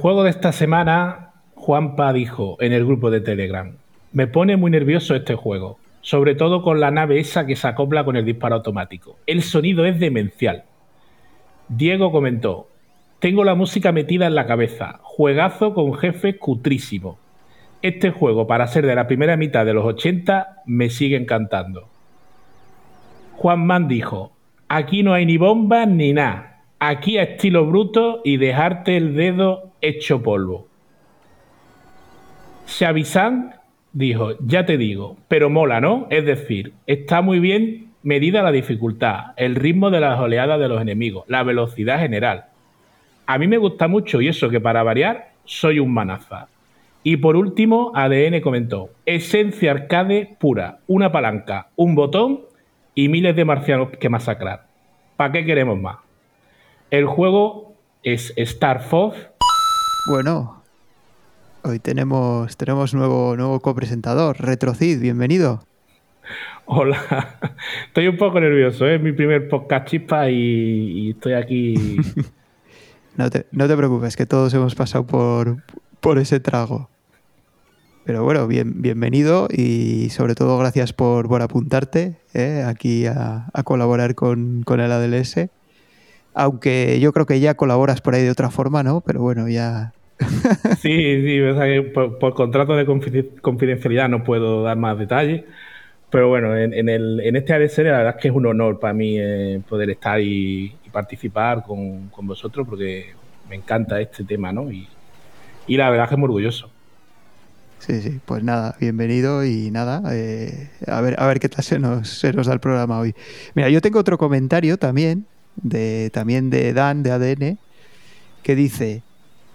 Juego de esta semana, Juanpa dijo en el grupo de Telegram, me pone muy nervioso este juego, sobre todo con la nave esa que se acopla con el disparo automático. El sonido es demencial. Diego comentó, tengo la música metida en la cabeza, juegazo con jefe cutrísimo. Este juego, para ser de la primera mitad de los 80, me sigue encantando. Juan Man dijo, aquí no hay ni bombas ni nada, aquí a estilo bruto y dejarte el dedo hecho polvo. Xavisan dijo, ya te digo, pero mola, ¿no? Es decir, está muy bien medida la dificultad, el ritmo de las oleadas de los enemigos, la velocidad general. A mí me gusta mucho y eso que para variar soy un manaza. Y por último, ADN comentó, esencia arcade pura, una palanca, un botón y miles de marcianos que masacrar. ¿Para qué queremos más? El juego es Star Fox. Bueno, hoy tenemos, tenemos nuevo, nuevo copresentador, RetroCid, bienvenido. Hola, estoy un poco nervioso, ¿eh? es mi primer podcast chispa y, estoy aquí. no, te, no te preocupes, que todos hemos pasado por, por ese trago. Pero bueno, bien, bienvenido y sobre todo gracias por, por apuntarte ¿eh? aquí a, colaborar con, con, el ADLS. Aunque yo creo que ya colaboras por ahí de otra forma, ¿no? Pero bueno, ya... sí, sí, por, contrato de confidencialidad no puedo dar más detalles. Pero bueno, en, el, en este ADLS la verdad es que es un honor para mí eh, poder estar y, participar con, con, vosotros porque me encanta este tema, ¿no? Y, y la verdad es que es muy orgulloso. Sí, sí, pues nada, bienvenido y nada, eh, a, ver, a ver qué tal se nos, se nos da el programa hoy. Mira, yo tengo otro comentario también, de, también de Dan, de ADN, que dice,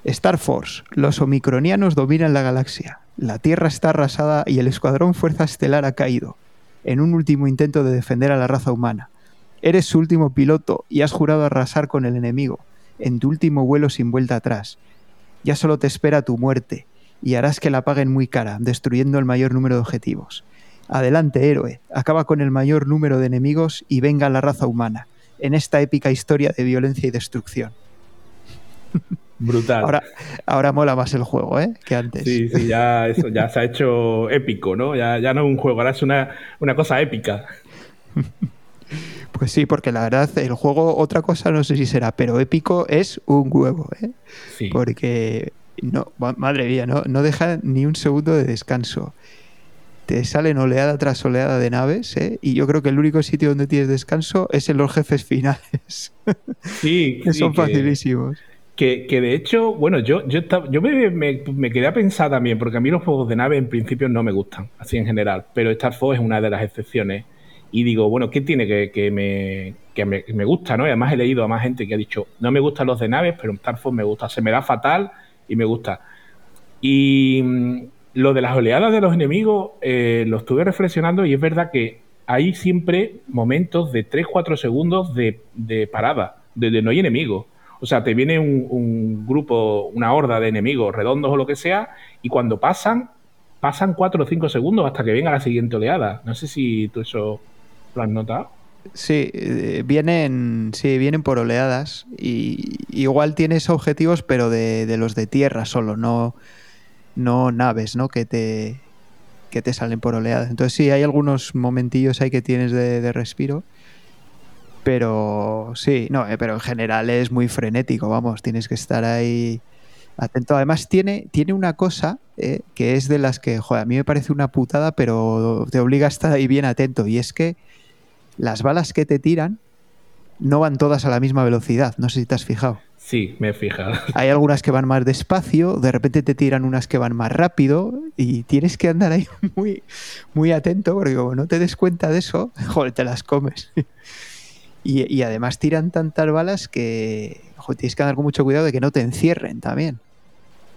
Star Force, los omicronianos dominan la galaxia, la Tierra está arrasada y el escuadrón Fuerza Estelar ha caído, en un último intento de defender a la raza humana. Eres su último piloto y has jurado arrasar con el enemigo, en tu último vuelo sin vuelta atrás. Ya solo te espera tu muerte y harás que la paguen muy cara, destruyendo el mayor número de objetivos. Adelante, héroe, acaba con el mayor número de enemigos y venga la raza humana, en esta épica historia de violencia y destrucción. Brutal. Ahora, ahora mola más el juego, ¿eh? Que antes. Sí, sí, ya, eso, ya se ha hecho épico, ¿no? Ya, ya no es un juego, ahora es una, una cosa épica. Pues sí, porque la verdad, el juego, otra cosa no sé si será, pero épico es un huevo, ¿eh? Sí. Porque no, madre mía, no, no deja ni un segundo de descanso. Te salen oleada tras oleada de naves, ¿eh? y yo creo que el único sitio donde tienes descanso es en los jefes finales. Sí, que son facilísimos. Que, que, de hecho, bueno, yo, yo, yo me, me, me, quedé a pensar también, porque a mí los juegos de nave en principio no me gustan, así en general, pero Star Fox es una de las excepciones. Y digo, bueno, ¿qué tiene que, que me, que me, me, gusta? ¿no? Y además he leído a más gente que ha dicho, no me gustan los de naves, pero Star Fox me gusta, se me da fatal y me gusta. Y lo de las oleadas de los enemigos eh, lo estuve reflexionando y es verdad que hay siempre momentos de 3-4 segundos de, parada, de, no hay enemigos. O sea, te viene un, grupo, una horda de enemigos redondos o lo que sea, y cuando pasan, pasan 4 o 5 segundos hasta que venga la siguiente oleada. No sé si tú eso lo has notado. Sí, eh, vienen, sí, vienen por oleadas y igual tienes objetivos, pero de, los de tierra solo, no, no naves, ¿no? Que te, que te salen por oleadas. Entonces sí, hay algunos momentillos ahí que tienes de, respiro. Pero sí, no, eh, pero en general es muy frenético, vamos, tienes que estar ahí atento. Además tiene, tiene una cosa eh, que es de las que, joder, a mí me parece una putada, pero te obliga a estar ahí bien atento. Y es que las balas que te tiran no van todas a la misma velocidad. No sé si te has fijado. Sí, me he fijado. Hay algunas que van más despacio, de repente te tiran unas que van más rápido y tienes que andar ahí muy, muy atento porque como no te des cuenta de eso, joder, te las comes. Y, además tiran tantas balas que tienes que andar con mucho cuidado de que no te encierren también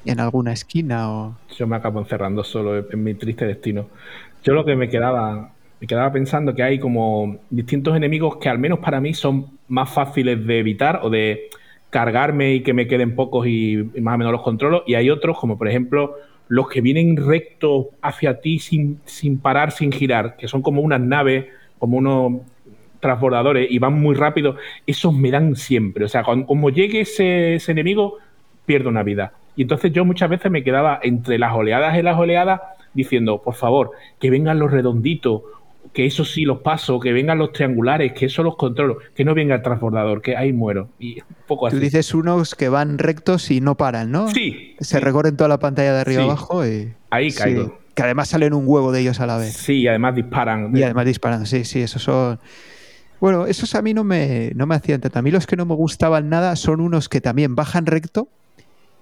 en alguna esquina o... Yo me acabo encerrando solo en mi triste destino. Yo lo que me quedaba me quedaba pensando que hay como distintos enemigos que al menos para mí son más fáciles de evitar o de cargarme y que me queden pocos y, más o menos los controlo. Y hay otros, como por ejemplo los que vienen recto hacia ti sin, sin parar, sin girar, que son como unas naves, como unos transbordadores y van muy rápido. Esos me dan siempre. O sea, como llegue ese, ese enemigo, pierdo una vida. Y entonces yo muchas veces me quedaba entre las oleadas y las oleadas diciendo, por favor, que vengan los redonditos, que eso sí los paso, que vengan los triangulares, que eso los controlo, que no venga el transbordador, que ahí muero. Y un poco así. Tú dices unos que van rectos y no paran, ¿no? Sí. Se recorren toda la pantalla de arriba Sí. abajo y. Ahí Sí. caigo. Que además salen un huevo de ellos a la vez. Sí, y además disparan. Y además disparan, sí, sí, esos son. Bueno, esos a mí no me, no me hacían tanto. A mí los que no me gustaban nada son unos que también bajan recto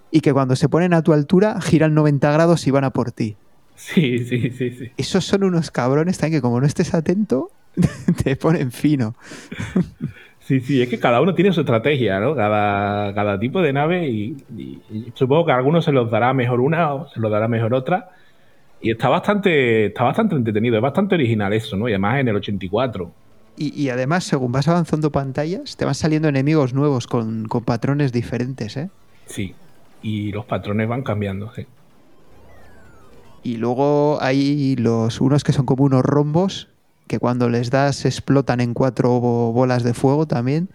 y que cuando se ponen a tu altura giran 90 grados y van a por ti. Sí, sí, sí, sí. Esos son unos cabrones también que como no estés atento, te ponen fino. Sí, sí, es que cada uno tiene su estrategia, ¿no? Cada, cada tipo de nave y, y- y supongo que a algunos se los dará mejor una o se los dará mejor otra. Y está bastante, está bastante entretenido, es bastante original eso, ¿no? Y además en el 84. Y, y además, según vas avanzando pantallas, te van saliendo enemigos nuevos con, con patrones diferentes, ¿eh? Sí. Y los patrones van cambiando, sí. Y luego hay los unos que son como unos rombos que cuando les das explotan en cuatro bo- bolas de fuego también.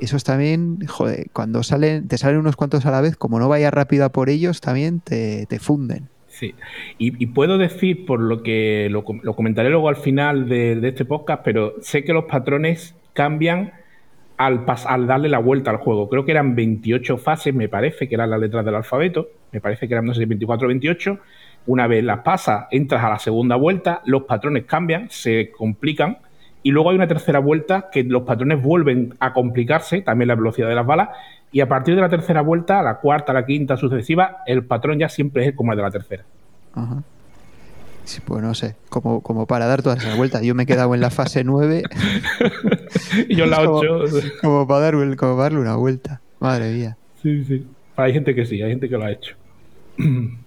Esos también, joder, cuando salen, te salen unos cuantos a la vez, como no vayas rápido a por ellos, también te, te funden. Sí, y, puedo decir, por lo que lo, com- lo comentaré luego al final de, de este podcast, pero sé que los patrones cambian al, pas- al darle la vuelta al juego. Creo que eran 28 fases, me parece, que eran las letras del alfabeto. Me parece que eran, no sé si 24 o 28. Una vez las pasas, entras a la segunda vuelta, los patrones cambian, se complican. Y luego hay una tercera vuelta que los patrones vuelven a complicarse, también la velocidad de las balas. Y a partir de la tercera vuelta, la cuarta, la quinta, sucesiva, el patrón ya siempre es como el de la tercera. Ajá. Sí, pues no sé, como, como para dar todas esas vueltas. Yo me he quedado en la fase 9 Y yo en la Como- 8. como para, dar, como para darle una vuelta. Madre mía. Sí, sí. Hay gente que sí, hay gente que lo ha hecho.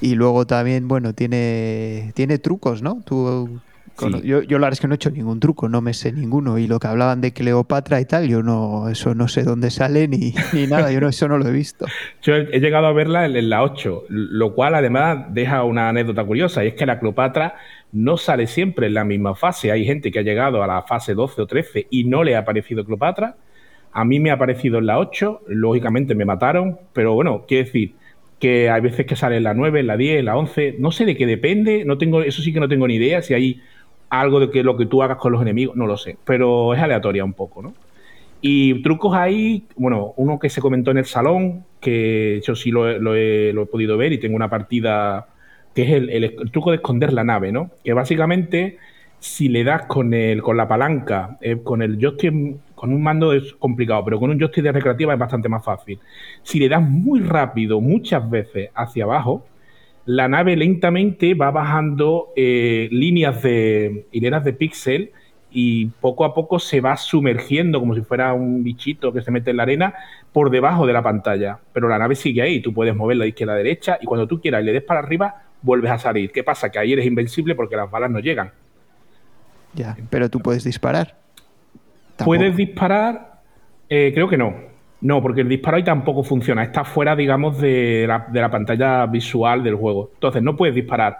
Y luego también, bueno, tiene, tiene trucos, ¿no? Tú, Sí. yo, yo la verdad es que no he hecho ningún truco, no me sé ninguno. Y lo que hablaban de Cleopatra y tal, yo no, eso no sé dónde sale ni, ni nada, yo no, eso no lo he visto. Yo he, he llegado a verla en, en la 8, lo cual además deja una anécdota curiosa, y es que la Cleopatra no sale siempre en la misma fase. Hay gente que ha llegado a la fase 12 o 13 y no le ha aparecido Cleopatra. A mí me ha aparecido en la 8, lógicamente me mataron, pero bueno, quiero decir que hay veces que sale en la 9, en la 10, en la 11, no sé de qué depende, no tengo, eso sí que no tengo ni idea, si hay algo de que lo que tú hagas con los enemigos, no lo sé, pero es aleatoria un poco, ¿no? Y trucos ahí, bueno, uno que se comentó en el salón, que yo sí lo, he- lo he, podido ver y tengo una partida, que es el truco de esconder la nave, ¿no? Que básicamente, si le das con, el, con la palanca, eh, con el joystick, con un mando es complicado, pero con un joystick de recreativa es bastante más fácil. Si le das muy rápido, muchas veces hacia abajo, la nave lentamente va bajando eh, líneas de hileras de píxel y poco a poco se va sumergiendo como si fuera un bichito que se mete en la arena por debajo de la pantalla. Pero la nave sigue ahí, tú puedes moverla de izquierda a derecha y cuando tú quieras y le des para arriba, vuelves a salir. ¿Qué pasa? Que ahí eres invencible porque las balas no llegan. Ya, pero tú puedes disparar. ¿Puedes disparar? Eh, creo que no. No, porque el disparo ahí tampoco funciona. Está fuera, digamos, de la, de la pantalla visual del juego. Entonces, no puedes disparar.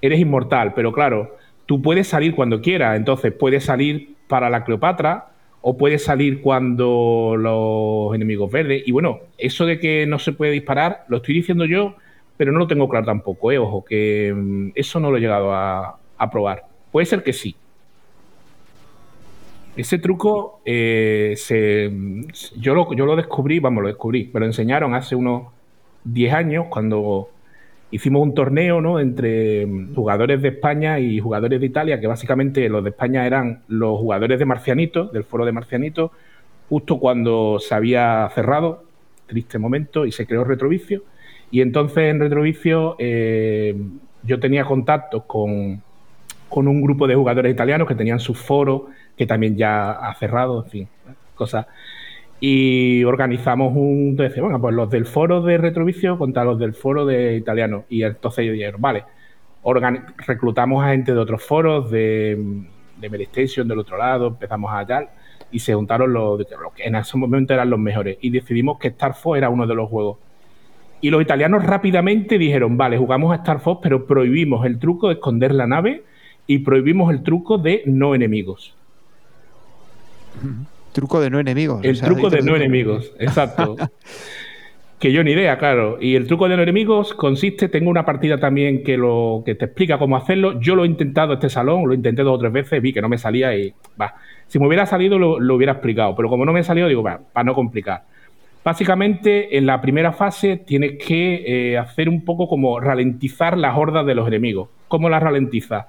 Eres inmortal, pero claro, tú puedes salir cuando quieras. Entonces, puedes salir para la Cleopatra o puedes salir cuando los enemigos verdes. Y bueno, eso de que no se puede disparar, lo estoy diciendo yo, pero no lo tengo claro tampoco. ¿eh? Ojo, que mm, eso no lo he llegado a probar. Puede ser que sí. Ese truco eh, se, yo, lo, yo lo descubrí, vamos, lo descubrí, me lo enseñaron hace unos 10 años cuando hicimos un torneo ¿no? entre mm, jugadores de España y jugadores de Italia, que básicamente los de España eran los jugadores de Marcianito, del foro de Marcianito, justo cuando se había cerrado, triste momento, y se creó Retrovicio. Y entonces en Retrovicio eh, yo tenía contactos con, con un grupo de jugadores italianos que tenían sus foros, que también ya ha cerrado, en fin, cosas. Y organizamos un. Entonces, bueno, pues los del foro de Retrovicio contra los del foro de italiano. Y entonces ellos dijeron, vale, reclutamos a gente de otros foros, de, de del otro lado, empezamos a tal, y se juntaron los que en ese momento eran los mejores. Y decidimos que Star Fox era uno de los juegos. Y los italianos rápidamente dijeron, vale, jugamos a Star Fox, pero prohibimos el truco de esconder la nave y prohibimos el truco de no enemigos. Truco de no enemigos. El truco de no enemigos, exacto. que yo ni idea, claro. Y el truco de no enemigos consiste, tengo una partida también que lo que te explica cómo hacerlo. Yo lo he intentado este salón, lo intenté dos o tres veces, vi que no me salía y va. Si me hubiera salido lo, hubiera explicado, pero como no me ha salido, digo, va, para no complicar. Básicamente, en la primera fase tienes que eh, hacer un poco como ralentizar las hordas de los enemigos. ¿Cómo las ralentiza?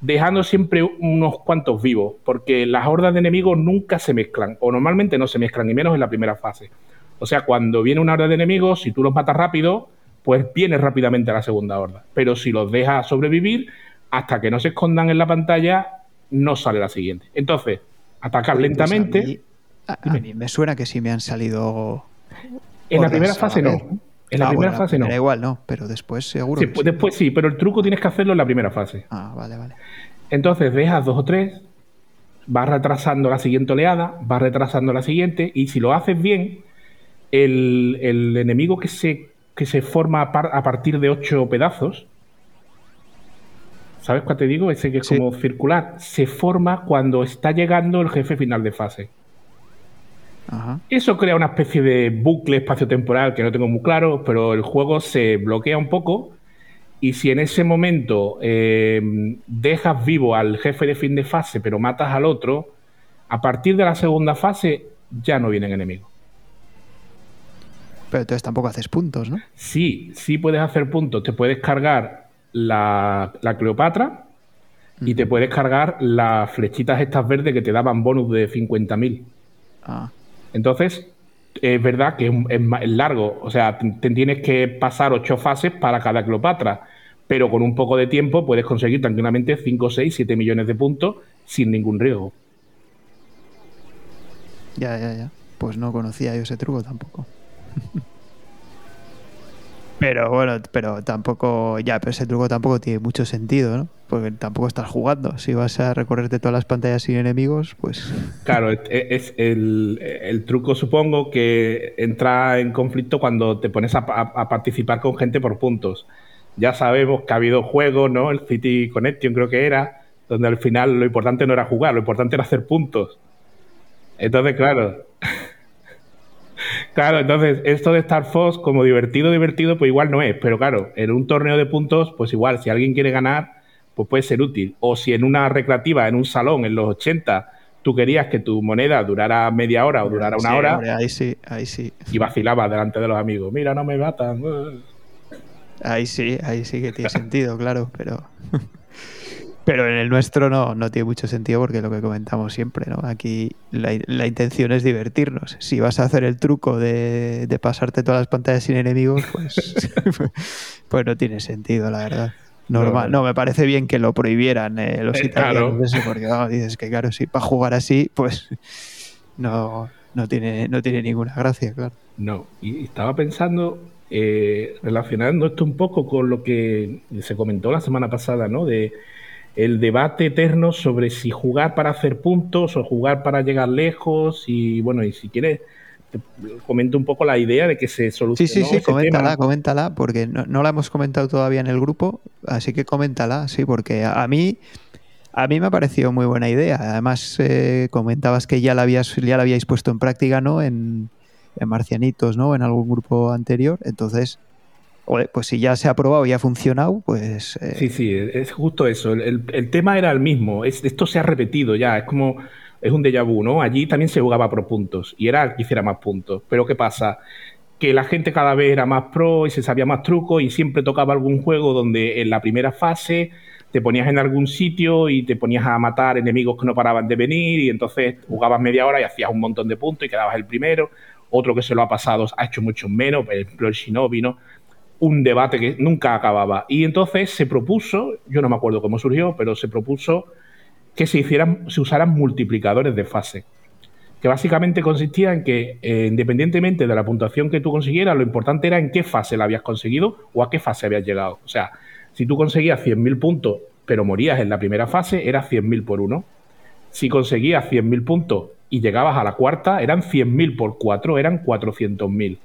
Dejando siempre unos cuantos vivos, porque las hordas de enemigos nunca se mezclan, o normalmente no se mezclan, ni menos en la primera fase. O sea, cuando viene una horda de enemigos, si tú los matas rápido, pues viene rápidamente a la segunda horda. Pero si los dejas sobrevivir, hasta que no se escondan en la pantalla, no sale la siguiente. Entonces, atacar pues lentamente. me suena que sí me han salido en la primera fase no. En la primera fase no. igual no, pero después seguro. Sí, Después sí, pero el truco tienes que hacerlo en la primera fase. Ah, vale, vale. Entonces dejas dos o tres, vas retrasando la siguiente oleada, vas retrasando la siguiente, y si lo haces bien, el, enemigo que se, que se forma a, partir de ocho pedazos, ¿sabes cuál te digo? Ese que es como circular, se forma cuando está llegando el jefe final de fase. Eso crea una especie de bucle espacio-temporal que no tengo muy claro, pero el juego se bloquea un poco. Y si en ese momento eh, dejas vivo al jefe de fin de fase, pero matas al otro, a partir de la segunda fase ya no vienen enemigos. Pero entonces tampoco haces puntos, ¿no? Sí, sí puedes hacer puntos. Te puedes cargar la, Cleopatra y te puedes cargar las flechitas estas verdes que te daban bonus de 50.000. Ah. Entonces, es verdad que es, largo, o sea, te, tienes que pasar ocho fases para cada Cleopatra, pero con un poco de tiempo puedes conseguir tranquilamente 5, 6, 7 millones de puntos sin ningún riesgo. Ya, ya, ya. Pues no conocía yo ese truco tampoco. Pero bueno, pero tampoco, ya, pero ese truco tampoco tiene mucho sentido, ¿no? Porque tampoco estás jugando. Si vas a recorrerte todas las pantallas sin enemigos, pues. Claro, es el, truco, supongo, que entra en conflicto cuando te pones a, participar con gente por puntos. Ya sabemos que ha habido juegos, ¿no? El City Connection creo que era, donde al final lo importante no era jugar, lo importante era hacer puntos. Entonces, claro. Claro, entonces esto de Star Fox como divertido, divertido, pues igual no es, pero claro, en un torneo de puntos, pues igual, si alguien quiere ganar, pues puede ser útil. O si en una recreativa, en un salón, en los 80, tú querías que tu moneda durara media hora o durara una hora. ahí sí, ahí sí. Y vacilaba delante de los amigos, mira, no me matan. Ahí sí, ahí sí que tiene sentido, claro, pero... Pero en el nuestro no, no tiene mucho sentido porque lo que comentamos siempre, ¿no? Aquí la, intención es divertirnos. Si vas a hacer el truco de, pasarte todas las pantallas sin enemigos, pues, pues no tiene sentido, la verdad. Normal. No, me parece bien que lo prohibieran eh, los eh, italianos, porque dices que claro, si para jugar así, pues no, no, tiene, no tiene ninguna gracia, claro. No, y estaba pensando, eh, relacionando esto un poco con lo que se comentó la semana pasada, ¿no? De el debate eterno sobre si jugar para hacer puntos o jugar para llegar lejos y bueno, y si quieres comento un poco la idea de que se solucione. Sí, sí, sí, coméntala, coméntala, porque no, la hemos comentado todavía en el grupo, así que coméntala, sí, porque a, mí a mí me ha parecido muy buena idea. Además, eh, comentabas que ya la, habías, ya la habíais puesto en práctica, ¿no? En, en Marcianitos, ¿no? En algún grupo anterior. Entonces, pues si ya se ha probado y ha funcionado, pues... Eh, sí, sí, es justo eso. El, tema era el mismo. esto se ha repetido ya. Es como... Es un déjà vu, ¿no? Allí también se jugaba por puntos y era que hiciera más puntos. Pero ¿qué pasa? Que la gente cada vez era más pro y se sabía más trucos y siempre tocaba algún juego donde en la primera fase te ponías en algún sitio y te ponías a matar enemigos que no paraban de venir y entonces jugabas media hora y hacías un montón de puntos y quedabas el primero. Otro que se lo ha pasado ha hecho mucho menos, el Shinobi, ¿no? Un debate que nunca acababa. Y entonces se propuso, yo no me acuerdo cómo surgió, pero se propuso que se, hicieran, se usaran multiplicadores de fase. Que básicamente consistía en que, eh, independientemente de la puntuación que tú consiguieras, lo importante era en qué fase la habías conseguido o a qué fase habías llegado. O sea, si tú conseguías 100.000 puntos, pero morías en la primera fase, era 100.000 por uno. Si conseguías 100.000 puntos y llegabas a la cuarta, eran 100.000 por cuatro, eran 400.000.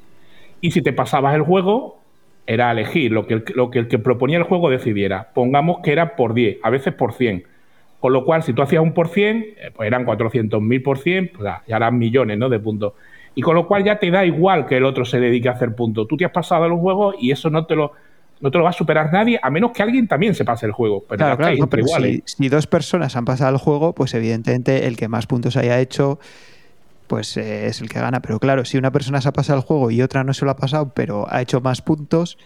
Y si te pasabas el juego, era elegir lo que, el, lo que el que proponía el juego decidiera. Pongamos que era por 10, a veces por 100. Con lo cual, si tú hacías un por cien, eh, pues eran 400.000 por cien, pues ya eran millones ¿no? de puntos. Y con lo cual ya te da igual que el otro se dedique a hacer puntos. Tú te has pasado los juegos y eso no te lo, no te lo va a superar nadie, a menos que alguien también se pase el juego. Pero claro, claro, si, si, dos personas han pasado el juego, pues evidentemente el que más puntos haya hecho, pues eh, es el que gana. Pero claro, si una persona se ha pasado el juego y otra no se lo ha pasado, pero ha hecho más puntos,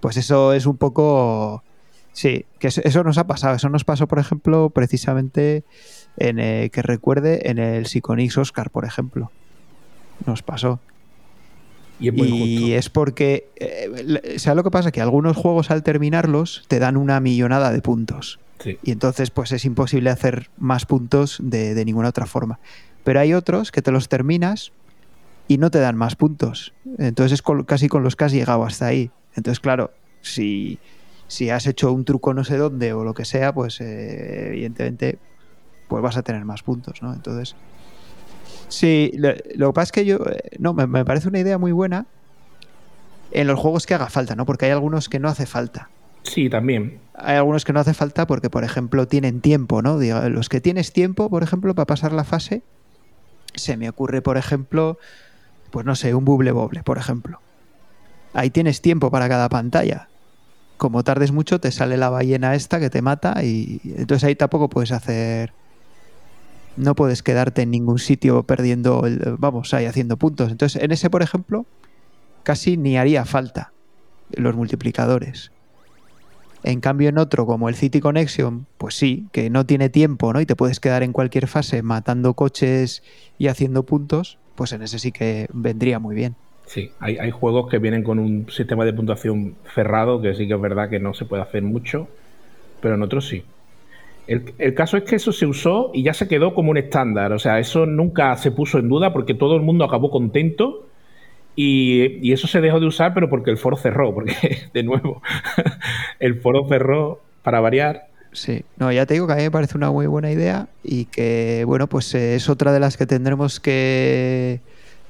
pues eso es un poco... Sí, que eso nos ha pasado. Eso nos pasó, por ejemplo, precisamente en eh, que recuerde en el Psychonix Oscar, por ejemplo nos pasó. Y es, porque, eh, ¿sabes lo que pasa? Que algunos juegos al terminarlos te dan una millonada de puntos. Y entonces pues es imposible hacer más puntos de, ninguna otra forma. Pero hay otros que te los terminas y no te dan más puntos. Entonces es casi con los que has llegado hasta ahí. Entonces, claro, si, si has hecho un truco no sé dónde o lo que sea, pues eh, evidentemente pues vas a tener más puntos, ¿no? Entonces, Sí, lo, que pasa es que yo. Eh, no, me, parece una idea muy buena en los juegos que haga falta, ¿no? Porque hay algunos que no hace falta. Sí, también. Hay algunos que no hace falta porque, por ejemplo, tienen tiempo, ¿no? los que tienes tiempo, por ejemplo, para pasar la fase, se me ocurre, por ejemplo, pues no sé, un buble boble, por ejemplo. Ahí tienes tiempo para cada pantalla. Como tardes mucho, te sale la ballena esta que te mata y entonces ahí tampoco puedes hacer no puedes quedarte en ningún sitio perdiendo, el, vamos, ahí haciendo puntos. Entonces, en ese, por ejemplo, casi ni haría falta los multiplicadores. En cambio, en otro, como el City Connection, pues sí, que no tiene tiempo, ¿no? Y te puedes quedar en cualquier fase matando coches y haciendo puntos, pues en ese sí que vendría muy bien. Sí, hay, juegos que vienen con un sistema de puntuación cerrado, que sí que es verdad que no se puede hacer mucho, pero en otros sí. El, caso es que eso se usó y ya se quedó como un estándar. O sea, eso nunca se puso en duda porque todo el mundo acabó contento. Y, eso se dejó de usar, pero porque el foro cerró. Porque, de nuevo, el foro cerró para variar. Sí, no, ya te digo que a mí me parece una muy buena idea y que, bueno, pues eh, es otra de las que tendremos que,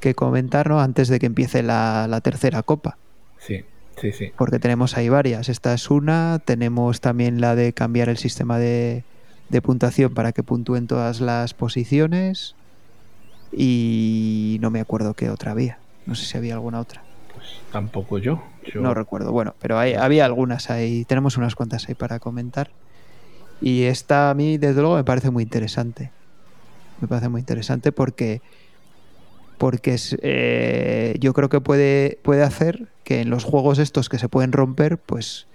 que comentar antes de que empiece la, la tercera copa. Sí. Sí, sí. Porque tenemos ahí varias. Esta es una. Tenemos también la de cambiar el sistema de, puntuación para que puntúen todas las posiciones. Y no me acuerdo qué otra había. No sé si había alguna otra. Pues tampoco yo. No recuerdo. Bueno, pero hay, había algunas ahí. Tenemos unas cuantas ahí para comentar. Y esta a mí, desde luego, me parece muy interesante. Me parece muy interesante porque porque eh, yo creo que puede, puede hacer que en los juegos estos que se pueden romper, pues,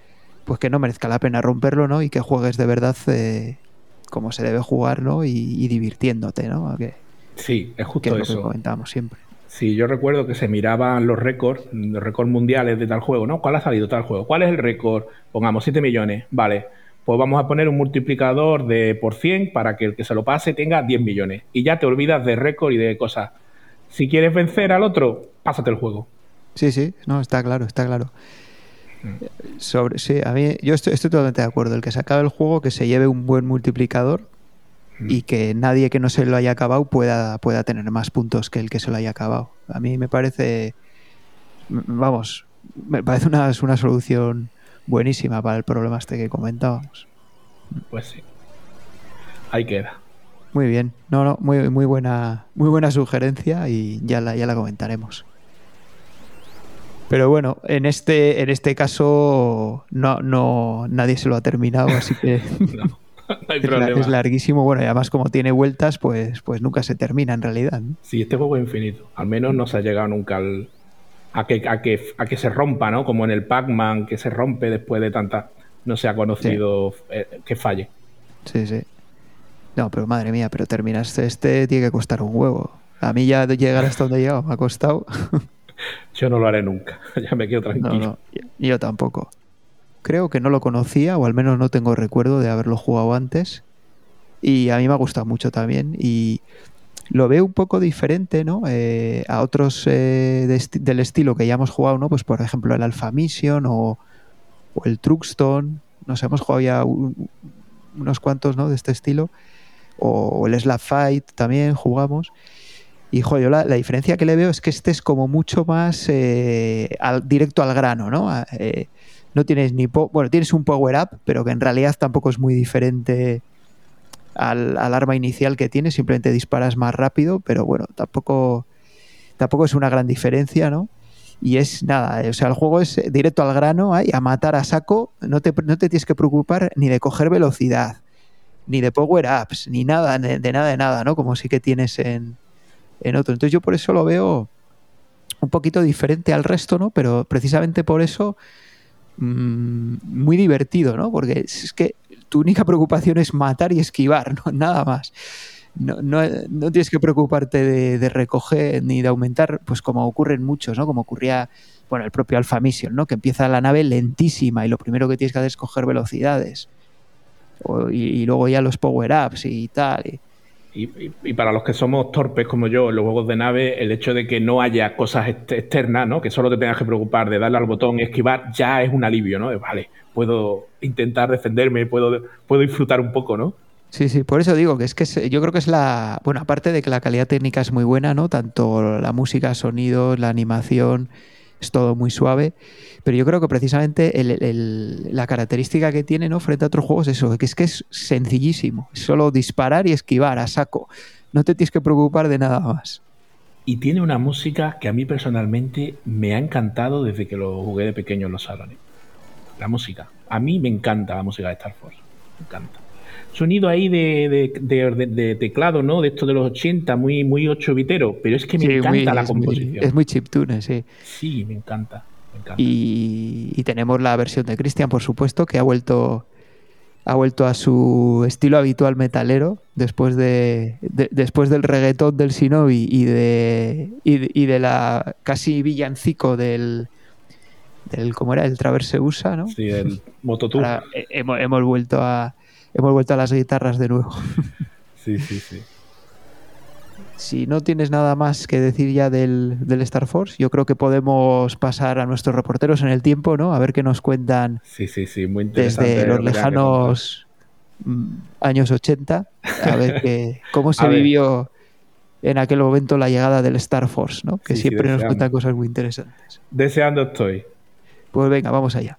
pues que no merezca la pena romperlo, ¿no? Y que juegues de verdad eh, como se debe jugar, ¿no? Y, divirtiéndote, ¿no? sí, es justo que es eso. Lo que comentábamos siempre. Sí, yo recuerdo que se miraban los récords, los récords mundiales de tal juego, ¿no? ¿Cuál ha salido tal juego? ¿Cuál es el récord? Pongamos 7 millones, vale. Pues vamos a poner un multiplicador de por 100 para que el que se lo pase tenga 10 millones. Y ya te olvidas de récord y de cosas. Si quieres vencer al otro, pásate el juego. Sí, sí, no, está claro, está claro. Mm. Sobre, sí, a mí, yo estoy, totalmente de acuerdo. El que se acabe el juego, que se lleve un buen multiplicador mm. y que nadie que no se lo haya acabado pueda, pueda tener más puntos que el que se lo haya acabado. A mí me parece, vamos, me parece una, una solución buenísima para el problema este que comentábamos. Pues sí. Ahí queda. Muy bien. No, no, muy, muy buena, muy buena sugerencia y ya la, ya la comentaremos. Pero bueno, en este, en este caso no, no, nadie se lo ha terminado, así que no, hay problema. es, larguísimo. Bueno, y además como tiene vueltas, pues, pues nunca se termina en realidad. Sí, este juego es infinito. Al menos no se ha llegado nunca a, que, a, que, a que se rompa, ¿no? Como en el Pac-Man, que se rompe después de tanta... No se ha conocido eh, que falle. Sí, sí. No, pero madre mía, pero terminaste este tiene que costar un huevo. A mí ya llegar hasta donde he llegado me ha costado. Yo no lo haré nunca, ya me quedo tranquilo. No, yo tampoco. Creo que no lo conocía, o al menos no tengo recuerdo de haberlo jugado antes. Y a mí me ha gustado mucho también. Y lo veo un poco diferente, ¿no? Eh, a otros eh, del estilo que ya hemos jugado, ¿no? Pues por ejemplo el Alpha Mission o, el Truxton. Nos hemos jugado ya unos cuantos, ¿no? De este estilo o, el Slap Fight también jugamos. Y joder, la, diferencia que le veo es que este es como mucho más eh, directo al grano, ¿no? Eh, no tienes ni. bueno, tienes un power up, pero que en realidad tampoco es muy diferente al, arma inicial que tienes, simplemente disparas más rápido, pero bueno, tampoco, tampoco es una gran diferencia, ¿no? Y es nada, o sea, el juego es directo al grano, a matar a saco, no te, no te tienes que preocupar ni de coger velocidad, ni de power-ups, ni nada, de, nada de nada, ¿no? Como sí que tienes en, en otro. Entonces yo por eso lo veo un poquito diferente al resto, ¿no? Pero precisamente por eso mm, muy divertido, ¿no? Porque es que tu única preocupación es matar y esquivar, ¿no? Nada más. No, no, tienes que preocuparte de, recoger ni de aumentar, pues como ocurre en muchos, ¿no? Como ocurría, bueno, el propio Alpha Mission, ¿no? Que empieza la nave lentísima y lo primero que tienes que hacer es coger velocidades. y, luego ya los power-ups y tal. Para los que somos torpes como yo en los juegos de nave, el hecho de que no haya cosas externas, ¿no? Que solo te tengas que preocupar de darle al botón y esquivar, ya es un alivio, ¿no? vale, puedo intentar defenderme, puedo, puedo disfrutar un poco, ¿no? Sí, sí, por eso digo que es que yo creo que es la. Bueno, aparte de que la calidad técnica es muy buena, ¿no? Tanto la música, sonidos, la animación, es todo muy suave. Pero yo creo que precisamente la característica que tiene ¿no? frente a otros juegos es eso, que es que es sencillísimo. Es solo disparar y esquivar a saco. No te tienes que preocupar de nada más. Y tiene una música que a mí personalmente me ha encantado desde que lo jugué de pequeño en los salones. La música. A mí me encanta la música de Star Force. Me encanta sonido ahí de, teclado, ¿no? De esto de los 80, muy, muy 8 bitero, pero es que me encanta la composición. es muy chiptune, sí. Sí, me encanta. Y, tenemos la versión de Christian, por supuesto, que ha vuelto ha vuelto a su estilo habitual metalero después de, después del reggaetón del Shinobi y de y, de la casi villancico del del cómo era el Traverse USA, ¿no? Sí, el Mototour. hemos vuelto a hemos vuelto a las guitarras de nuevo. sí, sí, sí. Si no tienes nada más que decir ya del, Star Force, yo creo que podemos pasar a nuestros reporteros en el tiempo, ¿no? A ver qué nos cuentan sí, sí, sí, muy desde los lejanos mm, años 80, a ver qué, cómo se vivió en aquel momento la llegada del Star Force, ¿no? Que siempre nos cuentan cosas muy interesantes. Deseando estoy. Pues venga, vamos allá.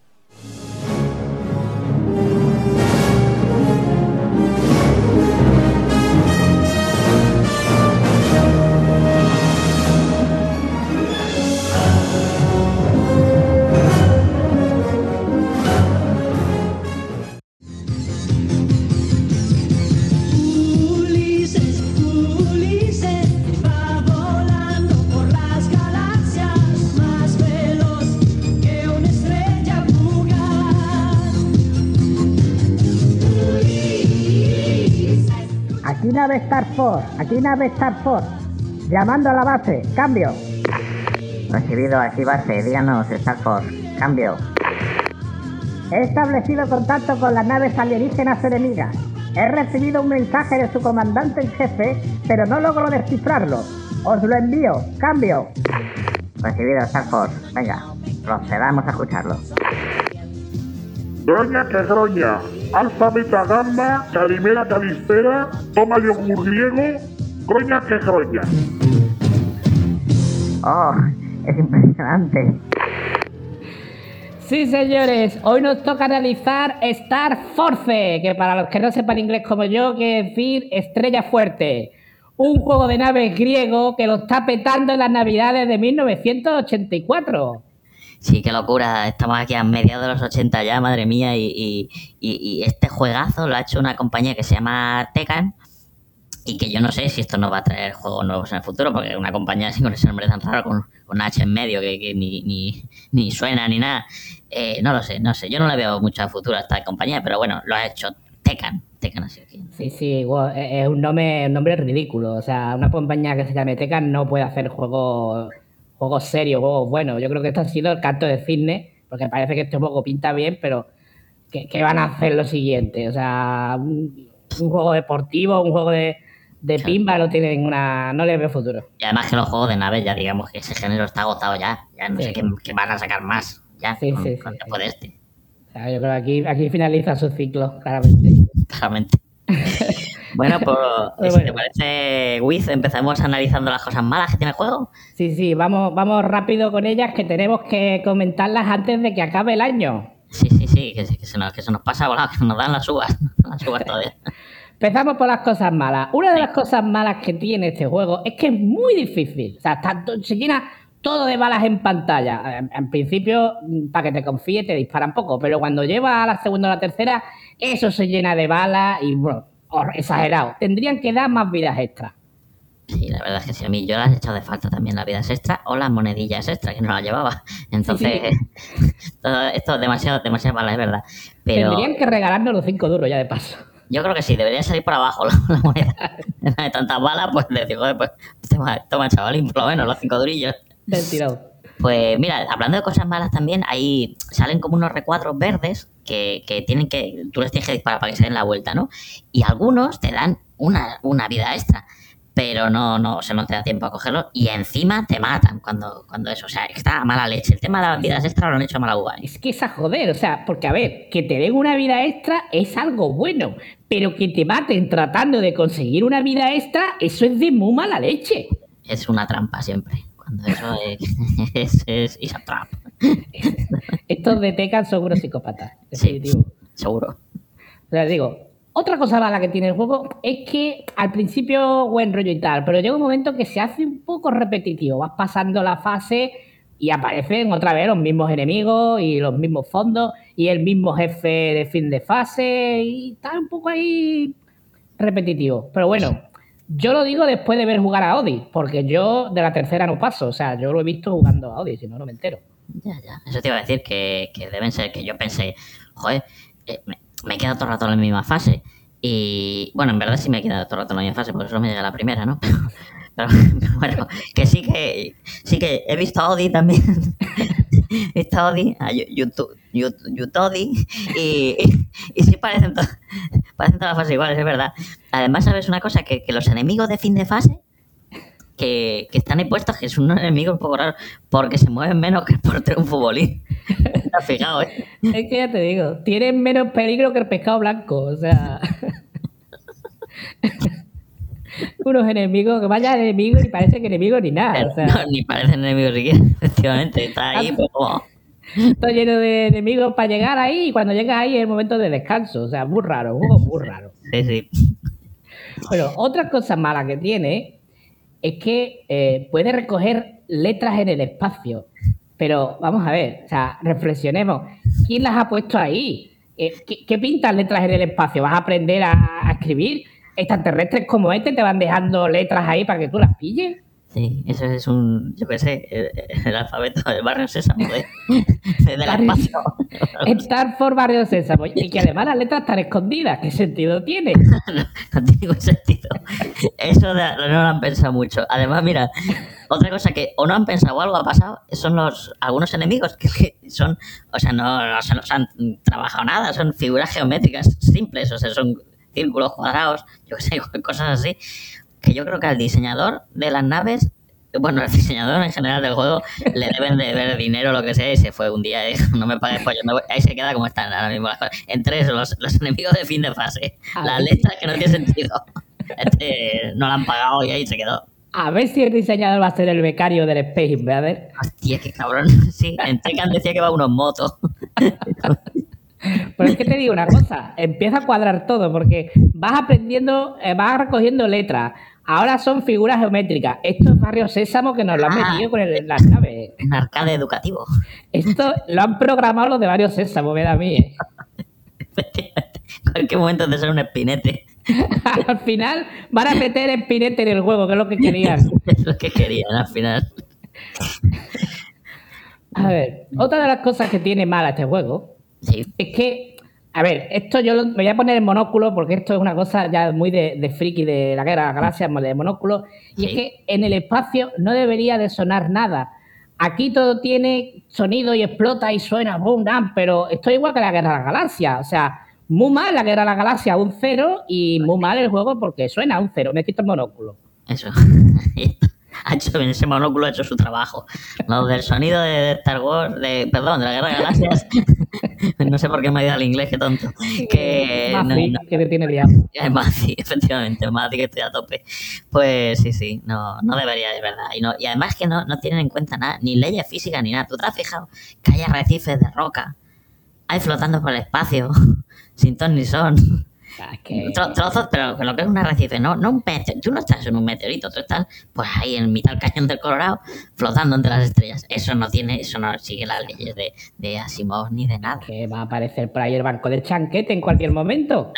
Force, aquí nave Star Force. Llamando a la base, cambio. Recibido aquí base, díganos Star Force, cambio. He establecido contacto con las naves alienígenas enemigas. He recibido un mensaje de su comandante en jefe, pero no logro descifrarlo. Os lo envío, cambio. Recibido Star Force, venga, procedamos a escucharlo. Groña que groña. Alfa beta gamma, calimera calispera, toma yogur griego, groña que groña. Oh, es impresionante. Sí, señores, hoy nos toca analizar Star Force, que para los que no sepan inglés como yo, quiere decir estrella fuerte. Un juego de naves griego que lo está petando en las navidades de 1984. Sí, qué locura. Estamos aquí a mediados de los 80 ya, madre mía. Y, este juegazo lo ha hecho una compañía que se llama Tecan. Y que yo no sé si esto nos va a traer juegos nuevos en el futuro, porque una compañía así con ese nombre tan raro, con, con H en medio, que, ni, suena ni nada. Eh, no lo sé, no sé. Yo no le veo mucho futuro a esta compañía, pero bueno, lo ha hecho Tecan. Tecan así. Sí, sí, es un nombre, un nombre ridículo. O sea, una compañía que se llame Tecan no puede hacer juegos juegos serios, juegos buenos. Yo creo que esto ha sido el canto de cisne, porque parece que este juego pinta bien, pero ¿qué, van a hacer lo siguiente? O sea, un, juego deportivo, un juego de, de pimba no tiene ninguna. no le veo futuro. Y además que los juegos de naves, ya digamos que ese género está agotado ya. Ya no sé qué, van a sacar más. Ya sí, con, sí, este. O sea, yo creo que aquí, aquí finaliza su ciclo, claramente. Claramente. Bueno, pues si te parece, Wiz, empezamos analizando las cosas malas que tiene el juego. Sí, sí, vamos, vamos rápido con ellas, que tenemos que comentarlas antes de que acabe el año. Sí, sí, sí, que, se, nos, que se nos pasa volado, que nos dan las uvas, las uvas todavía. Empezamos por las cosas malas. Una de las cosas malas que tiene este juego es que es muy difícil. O sea, está to- se llena todo de balas en pantalla. En, en principio, mm, para que te confíes, te disparan poco, pero cuando lleva a la segunda o la tercera, eso se llena de balas y, bueno, exagerado. Tendrían que dar más vidas extras. Sí, la verdad es que sí, a mí yo las he echado de falta también las vidas extra o las monedillas extra que no las llevaba. Entonces, todo esto es demasiado, demasiado mala, es verdad. Pero Tendrían que regalarnos los cinco duros ya de paso. Yo creo que sí, debería salir por abajo la, la moneda. de tantas balas, pues decir, joder, pues toma, toma, chavalín, por lo menos los cinco durillos. Del tirón. Pues mira, hablando de cosas malas también, ahí salen como unos recuadros verdes que, que tienen que, tú les tienes que disparar para que se den la vuelta, ¿no? Y algunos te dan una, una vida extra, pero no, no, o sea, no te da tiempo a cogerlo y encima te matan cuando, cuando eso, o sea, está a mala leche. El tema de las vidas extra lo han hecho a mala uva. ¿eh? Es que es a joder, o sea, porque a ver, que te den una vida extra es algo bueno, pero que te maten tratando de conseguir una vida extra, eso es de muy mala leche. Es una trampa siempre. Cuando eso es, es, es, is a trap, Estos de Tekken son unos psicópatas, Sí. seguro. O sea, digo, otra cosa mala que tiene el juego es que al principio buen rollo y tal, pero llega un momento que se hace un poco repetitivo. Vas pasando la fase y aparecen otra vez los mismos enemigos y los mismos fondos y el mismo jefe de fin de fase y está un poco ahí repetitivo. Pero bueno, yo lo digo después de ver jugar a Odi, porque yo de la tercera no paso. O sea, yo lo he visto jugando a Odi, si no, no me entero. Ya, ya. Eso te iba a decir que, deben ser que yo pensé, joder, eh, me, me he quedado todo el rato en la misma fase. Y bueno, en verdad sí me he quedado todo el rato en la misma fase, porque solo me llega la primera, ¿no? Pero, pero bueno, que sí que sí que he visto a Odi también. he visto a Odi, a YouTube, y, y, sí parecen, to- parecen todas las fases iguales, es verdad. Además, ¿sabes una cosa? Que, que los enemigos de fin de fase que, que están ahí puestos, que son unos enemigos un poco raros, porque se mueven menos que de un futbolín. ¿Te has fijado, eh? Es que ya te digo, tienen menos peligro que el pescado blanco, o sea. Unos enemigos, que vaya enemigos ni parecen enemigos ni nada. O sea, No, ni parecen enemigos siquiera, efectivamente. Está ahí, como. está lleno de enemigos para llegar ahí y cuando llegas ahí es el momento de descanso. O sea, muy raro, juego muy raro. Sí, sí. Bueno, otra cosa mala que tiene es que eh, puede recoger letras en el espacio. Pero vamos a ver, o sea, reflexionemos. ¿Quién las ha puesto ahí? Eh, ¿qué, qué pintan letras en el espacio? ¿Vas a aprender a, a escribir? Extraterrestres como este te van dejando letras ahí para que tú las pilles. Sí, eso es un, yo qué sé, el, el alfabeto del barrio Sésamo de, de, del Barrio- espacio. Estar por Barrio Sésamo. Y que además las letras están escondidas. ¿Qué sentido tiene? no, no tiene ningún sentido. Eso de- no lo han pensado mucho. Además, mira, otra cosa que o no han pensado o algo ha pasado son los algunos enemigos que, que son, o sea, no, no se los han trabajado nada, son figuras geométricas simples, o sea, son círculos cuadrados, yo qué sé, cosas así, que yo creo que al diseñador de las naves bueno, el diseñador en general del juego le deben de ver dinero o lo que sea y se fue un día y dijo, no me pagues pollo, me voy". ahí se queda como están ahora mismo las cosas. Entre eso, los, los enemigos de fin de fase, las letras que no tienen sentido. Este, no la han pagado y ahí se quedó. A ver si el diseñador va a ser el becario del Space Invader. Hostia, qué cabrón. Sí, en Tekken decía que va unos motos. Pero es que te digo una cosa, empieza a cuadrar todo porque vas aprendiendo, eh, vas recogiendo letras. Ahora son figuras geométricas. Esto es Barrio Sésamo que nos lo han Ah. metido con el- las naves. Un arcade educativo. Esto lo han programado los de Barrio Sésamo, me da a mí. ¿eh? En cualquier momento de ser un espinete. Al final van a meter espinete en el juego, que es lo que querían. Es lo que querían al final. A ver, otra de las cosas que tiene mala este juego Sí. es que, a ver, esto yo lo, me voy a poner en monóculo porque esto es una cosa ya muy de, de friki de la guerra de las galaxias, de monóculo, y Sí. es que en el espacio no debería de sonar nada. Aquí todo tiene sonido y explota y suena, boom, bam, pero esto es igual que la guerra de las galaxias, o sea, muy mal la guerra de las galaxias, un cero, y muy mal el juego porque suena a un cero. Me quito el monóculo. Eso. ha hecho, ese monóculo ha hecho su trabajo. Lo del sonido de Star Wars, de, perdón, de la Guerra de Galaxias. no sé por qué me ha ido al inglés, qué tonto. Que no, no, que te tiene liado. es Mazi, efectivamente, Mazi que estoy a tope. Pues sí, sí, no, no debería, de verdad. Y, no, y además que no, no tienen en cuenta nada, ni leyes físicas ni nada. ¿Tú te has fijado que hay arrecifes de roca? Hay flotando por el espacio, sin ton ni son. Sea, es que... Tro- trozos, pero lo que es un arrecife, no, no un meteorito. Tú no estás en un meteorito, tú estás pues ahí en mitad del cañón del Colorado, flotando entre las estrellas. Eso no tiene, eso no sigue las leyes de, de Asimov ni de nada. que va a aparecer por ahí el banco del chanquete en cualquier momento.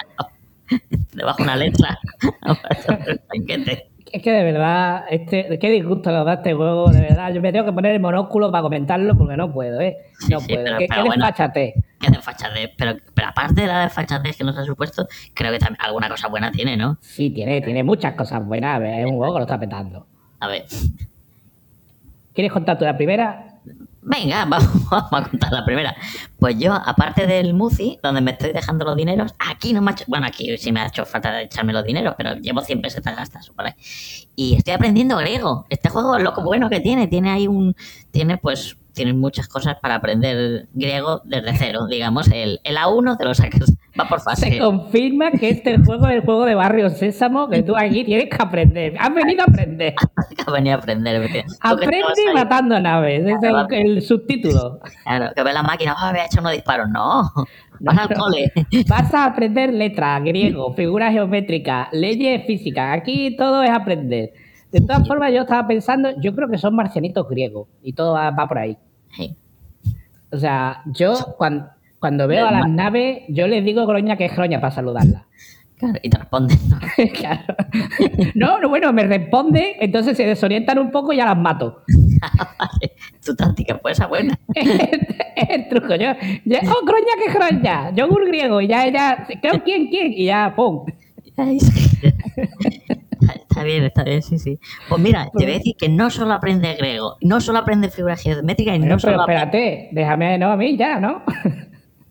Debajo una letra. Banquete. Es que de verdad, este, qué disgusto nos da este juego, de verdad. Yo me tengo que poner el monóculo para comentarlo porque no puedo, ¿eh? No Sí, puedo. pero- ¿Qué, pero qué bueno. desfachatez? que desfachatez, pero, pero aparte de la desfachatez que nos ha supuesto, creo que también alguna cosa buena tiene, ¿no? Sí, tiene, tiene muchas cosas buenas. a ver, Es un juego que lo está petando. A ver, ¿Quieres contar tú la primera? Venga, vamos, a contar la primera. Pues yo, aparte del Muzi, donde me estoy dejando los dineros, aquí no me ha hecho, bueno, aquí sí me ha hecho falta echarme los dineros, pero llevo 100 pesetas gastas ahí. Y estoy aprendiendo griego. Este juego es lo bueno que tiene, tiene ahí un, tiene pues, tiene muchas cosas para aprender griego desde cero, digamos, el, el A1 te lo sacas, va por Se confirma que este juego es el juego de Barrio Sésamo que tú aquí tienes que aprender. Has venido a aprender. que ha venido a aprender. Aprende matando naves. Es el, el subtítulo. Claro, que ve la máquina, oh, había hecho unos disparos. No, vas al cole. Vas a aprender letras, griego, figuras geométricas, leyes físicas. Aquí todo es aprender. De todas formas, yo estaba pensando, yo creo que son marcianitos griegos y todo va, va por ahí. Sí. O sea, yo cuando, cuando veo a las naves, yo les digo groña que es groña para saludarla. Claro, y te responden. ¿no? Claro. No, no, bueno, me responde, entonces se desorientan un poco y ya las mato. Tu táctica fue esa buena. es el truco. Yo, yo, oh, groña que groña. Yogur griego. Y ya ella, creo quién, quién. Y ya, pum. Está- bien, está bien, sí, sí. Pues mira, te voy a decir que no solo aprende griego, no solo aprende figura geométrica y Bueno, no pero solo aprende... espérate, déjame, no a mí ya, ¿no?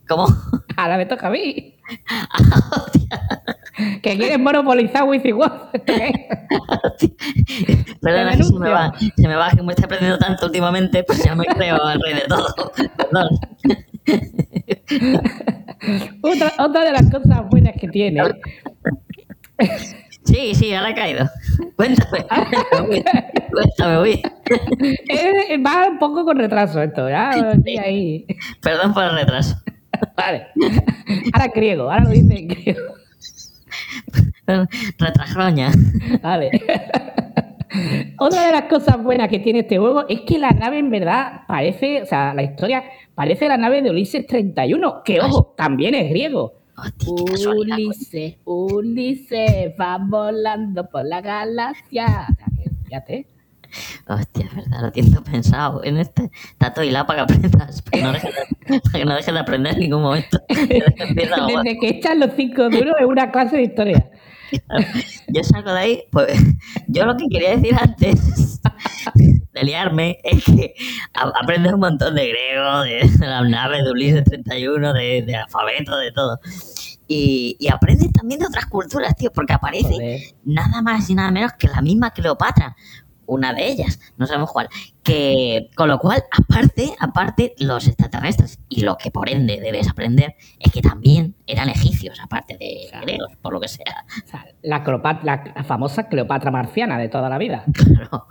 ¿Cómo? Ahora me toca a mí. que quieres monopolizar WiziWorld. ¿Esto qué es? Perdona que se me va, se me va, que me está aprendiendo tanto últimamente, pues ya me creo al rey de todo. Perdón. otra, otra de las cosas buenas que tiene Sí, sí, ahora he caído. Cuéntame. Cuéntame, uy. es, va un poco con retraso esto. Ya, estoy ahí. Perdón por el retraso. Vale. Ahora griego, ahora lo dice en griego. Retrasroña. Vale. Otra de las cosas buenas que tiene este juego es que la nave en verdad parece, o sea, la historia parece la nave de Ulises 31, que ojo, también es griego. Hostia. Ulises, Ulises, va volando por la galaxia. Fíjate. Hostia, es verdad, lo tienes pensado. En este está todo hilado para que aprendas. Para que no dejes de, para que no dejes de aprender en ningún momento. Desde que echan los cinco duros es una clase de historia. Yo salgo de ahí, pues yo lo que quería decir antes de liarme es que aprendes un montón de griego, de, de las naves de Ulises 31, de, de alfabeto, de todo. Y, y aprendes también de otras culturas, tío, porque aparece Joder. nada más y nada menos que la misma Cleopatra. Una de ellas, no sabemos cuál. Que, con lo cual, aparte, aparte, los extraterrestres, y lo que por ende debes aprender, es que también eran egipcios, aparte de griegos, por lo que sea. O sea, la, Cleopat- la- la famosa Cleopatra marciana de toda la vida. Claro.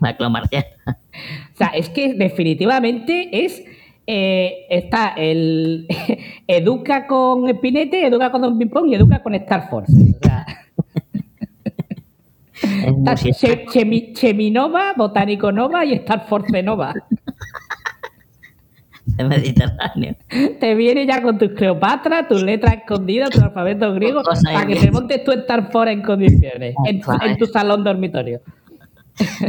La clomarciana. O sea, es que definitivamente es. eh, está el. educa con Spinete, educa con Don Pimpón y educa con Star Force. O sea, está. Che- Chemi- Cheminova, Botánico Nova y Star Force Nova. de Mediterráneo. Te viene ya con tus Cleopatra, tus letras escondidas, tu alfabeto griego, para que te montes tu Star Force en condiciones, en, tu- Vale. en tu salón dormitorio.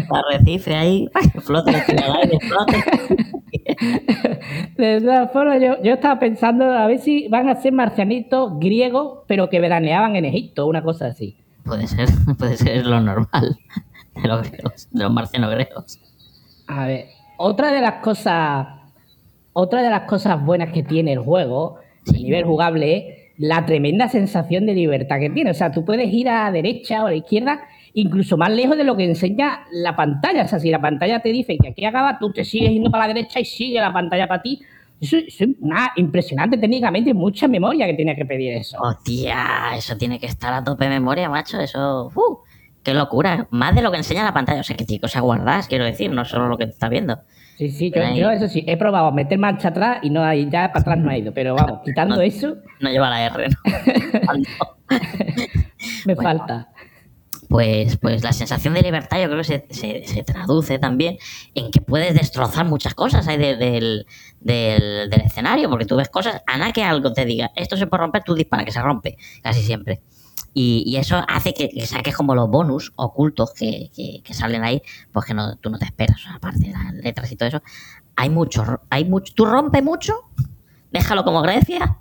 Arrecife ahí, flote el aire, flote. De todas formas, yo, yo estaba pensando a ver si van a ser marcianitos griegos, pero que veraneaban en Egipto, una cosa así. Puede ser, puede ser lo normal de los griegos, de los marcianos griegos. A ver, otra de las cosas, otra de las cosas buenas que tiene el juego, a nivel jugable, es la tremenda sensación de libertad que tiene. O sea, tú puedes ir a la derecha o a la izquierda, incluso más lejos de lo que enseña la pantalla. O sea, si la pantalla te dice que aquí acaba, tú te sigues yendo para la derecha y sigue la pantalla para ti. Eso, es una impresionante técnicamente y mucha memoria que tiene que pedir eso. Hostia, eso tiene que estar a tope de memoria, macho. Eso, ¡uh! ¡Qué locura! Más de lo que enseña la pantalla. O sea, que tiene cosas guardadas, quiero decir, no solo lo que te está viendo. Sí, sí, yo, eso sí, he probado meter marcha atrás y no hay, ya para atrás no ha ido. Pero vamos, quitando No. eso, No lleva la R, ¿no? me Bueno. falta. Pues, pues la sensación de libertad yo creo que se, se- traduce también en que puedes destrozar muchas cosas ahí de- del, del- del escenario, porque tú ves cosas, a nada que algo te diga, esto se puede romper, tú dispara, que se rompe, casi siempre. Y, y eso hace que, que saques como los bonus ocultos que, que- salen ahí, pues que no, tú no te esperas, aparte de las letras y todo eso. Hay mucho, hay mucho, tú rompe mucho, déjalo como Grecia,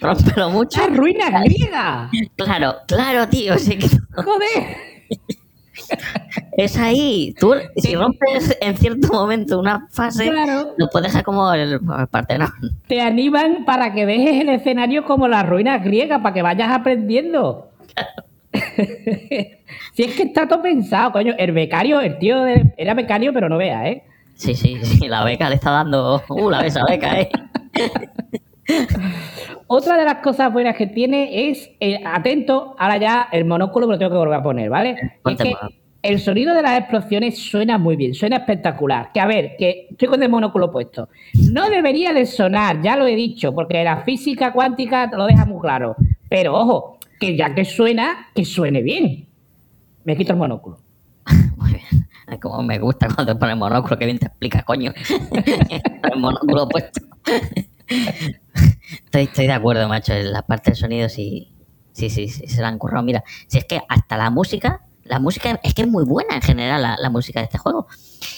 rómpelo mucho. ¡Ah, ruina griega! Claro, claro, tío, sí que ¡Joder! Es ahí. Tú, si rompes en cierto momento una fase, Claro. lo puedes dejar como el, Partenón. Te animan para que dejes el escenario como las ruinas griegas, para que vayas aprendiendo. si es que está todo pensado, coño. El becario, el tío de- era becario, pero no vea, ¿eh? Sí, sí, sí, la beca le está dando. Uh, la esa beca, eh. Otra de las cosas buenas que tiene es, eh, atento, ahora ya el monóculo me lo tengo que volver a poner, ¿vale? Es que el sonido de las explosiones suena muy bien, suena espectacular. Que a ver, que estoy con el monóculo puesto. No debería de sonar, ya lo he dicho, porque la física cuántica lo deja muy claro. Pero ojo, que ya que suena, que suene bien. Me quito el monóculo. Muy bien. Como me gusta cuando te pones monóculo, que bien te explica, coño. el monóculo puesto. Estoy, estoy de acuerdo, macho. En la parte del sonido sí, sí, sí, sí, se la han currado. Mira, si es que hasta la música, la música es que es muy buena en general, la, la música de este juego.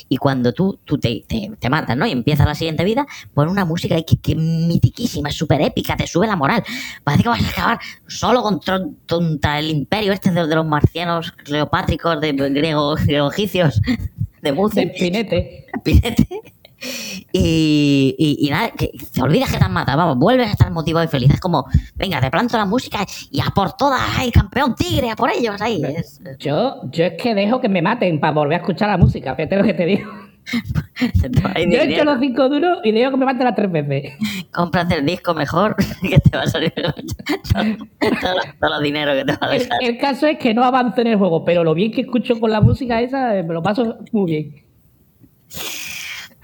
Y cuando tú, tú te, te, te matas, ¿no? Y empieza la siguiente vida, pon una música que, que es mitiquísima, es súper épica, te sube la moral. Parece que vas a acabar solo contra, contra el imperio este de, de los marcianos cleopátricos, de griegos, egipcios, de De Buce, pinete. Pinete. Y, y, y nada, que te olvidas que te han matado, vamos, vuelves a estar motivado y feliz. Es como, venga, te planto la música y a por todas, ¡ay, campeón tigre, a por ellos! Ahí, es, Yo, yo es que dejo que me maten para volver a escuchar la música, fíjate lo que te digo. Yo he hecho los cinco duros y dejo que me maten las tres veces. cómprate el disco mejor, que te va a salir todo, todo, todo lo dinero que te va a dejar. el caso es que no avanzo en el juego, pero lo bien que escucho con la música esa, eh, me lo paso muy bien.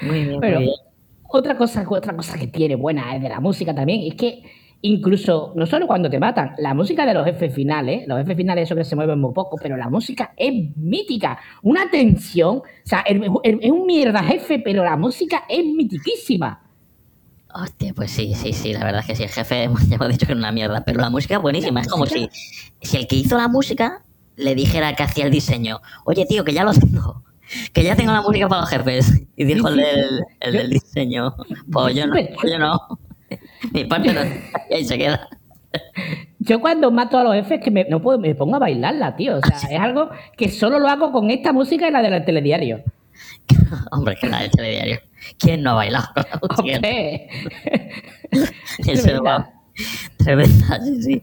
Muy bien, Pero muy bien. otra cosa, otra cosa que tiene buena es de la música también, es que incluso, no solo cuando te matan, la música de los jefes finales, los jefes finales eso que se mueven muy poco, pero la música es mítica, una tensión, o sea, el- el- es un mierda jefe, pero la música es mitiquísima. Hostia, pues sí, sí, sí, la verdad es que sí, el jefe hemos- ya hemos dicho que era una mierda, pero la música es buenísima, es como si, si el que hizo la música le dijera que hacía el diseño, oye tío, que ya lo tengo, que ya tengo la música para los jefes, y dijo el del, el del diseño, pues yo no, pues yo no, mi parte no, y ahí se queda. Yo cuando mato a los jefes que me, no puedo, me pongo a bailarla, tío. O sea, es algo que solo lo hago con esta música y la del telediario. Hombre, que la del telediario. ¿Quién no ha bailado? Hombre. Eso Tremenda. va. Tremenda, sí, sí.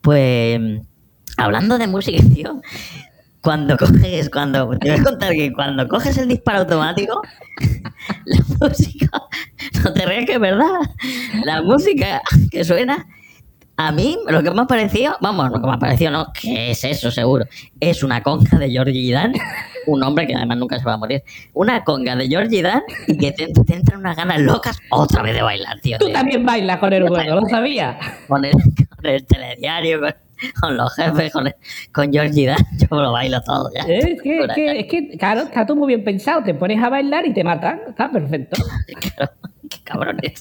Pues, hablando de música, tío, cuando coges, cuando, te voy a contar que cuando coges el disparo automático, la música, no te rías que es verdad, la música que suena, a mí lo que me ha parecido, vamos, lo que me ha parecido no, que es eso seguro, es una conga de Georgie Dan, un hombre que además nunca se va a morir, una conga de Georgie Dan y que te, te entran unas ganas locas otra vez de bailar, tío. Tú también bailas con el juego, ¿lo sabías? con el, con el telediario, con, con los jefes, con, con Georgie Dan, yo lo bailo todo ya. Es que, es que, es que, claro, está todo muy bien pensado. Te pones a bailar y te matan. Está perfecto. Claro, qué cabrones.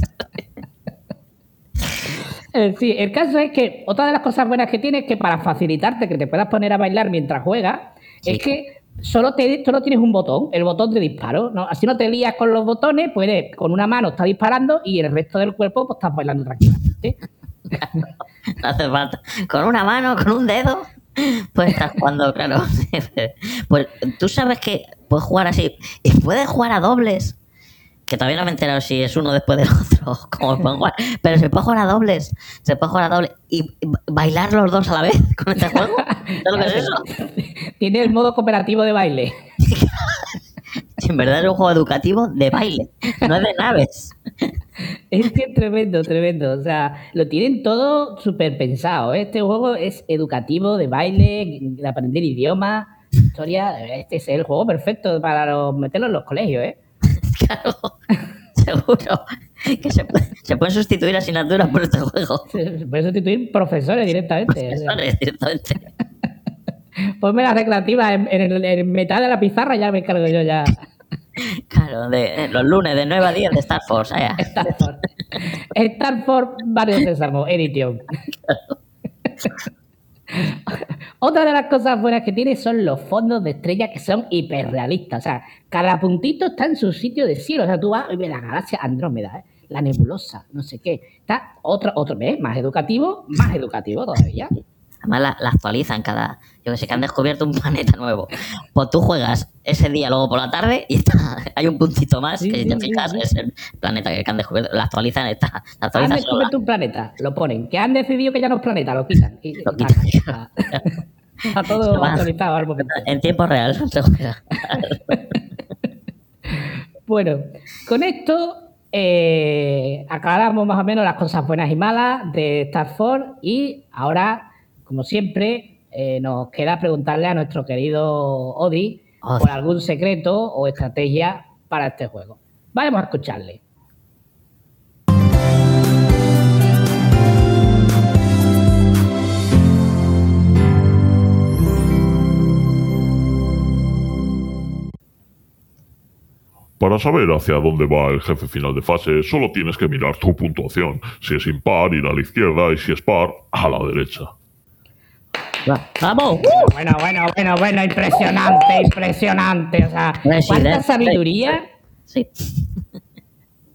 Eh, sí, el caso es que otra de las cosas buenas que tiene es que para facilitarte que te puedas poner a bailar mientras juegas, Sí. es que solo, te, solo tienes un botón, el botón de disparo. ¿no? Así no te lías con los botones, puedes con una mano estar disparando y el resto del cuerpo pues estás bailando tranquilamente. No hace falta. Con una mano, con un dedo, pues estás jugando, claro. Pues tú sabes que puedes jugar así. Y puedes jugar a dobles. Que todavía no me he enterado si es uno después del otro, cómo pueden jugar. Pero se puede jugar a dobles. Se puede jugar a dobles. Y y bailar los dos a la vez con este juego. ¿Sabes lo que es eso? Tiene el modo cooperativo de baile. En verdad es un juego educativo de baile, no es de naves. Es que es tremendo, tremendo. O sea, lo tienen todo súper pensado. ¿eh? Este juego es educativo, de baile, de aprender idiomas, historia. Este es el juego perfecto para los- meterlo en los colegios, ¿eh? Claro, seguro. Que se, puede- se pueden sustituir asignaturas por este juego. Se puede sustituir profesores directamente. Profesores, directamente. Ponme la recreativa en, en el, en mitad de la pizarra, ya me encargo yo ya. Claro, de, eh, los lunes de 9 a 10 de Star Force. vaya. Stanford. Stanford Barrio Sésamo, Edition. Otra de las cosas buenas que tiene son los fondos de estrella que son hiperrealistas. O sea, cada puntito está en su sitio de cielo. O sea, tú vas y ves la galaxia Andrómeda, ¿eh? la nebulosa, no sé qué. Está otro, otro mes más educativo, más educativo todavía. Además la, la actualizan cada... Yo que sé, que han descubierto un planeta nuevo. Pues tú juegas ese día luego por la tarde y está, hay un puntito más Sí, que si te fijas sí. es el planeta que han descubierto. La actualizan, está, la Han actualizan sola. descubierto un planeta, lo ponen. Que han decidido que ya no es planeta, lo quitan. Y- Lo quitan. Está, está todo actualizado al momento. En tiempo real se juega. Bueno, con esto eh, aclaramos más o menos las cosas buenas y malas de Star Force y ahora, como siempre, eh, nos queda preguntarle a nuestro querido Odi Odi. por algún secreto o estrategia para este juego. Vamos a escucharle. Para saber hacia dónde va el jefe final de fase, solo tienes que mirar tu puntuación. Si es impar, ir a la izquierda y si es par, a la derecha. ¡Vamos! Bueno, bueno, bueno, bueno, impresionante, impresionante. O sea, cuánta sabiduría, Sí,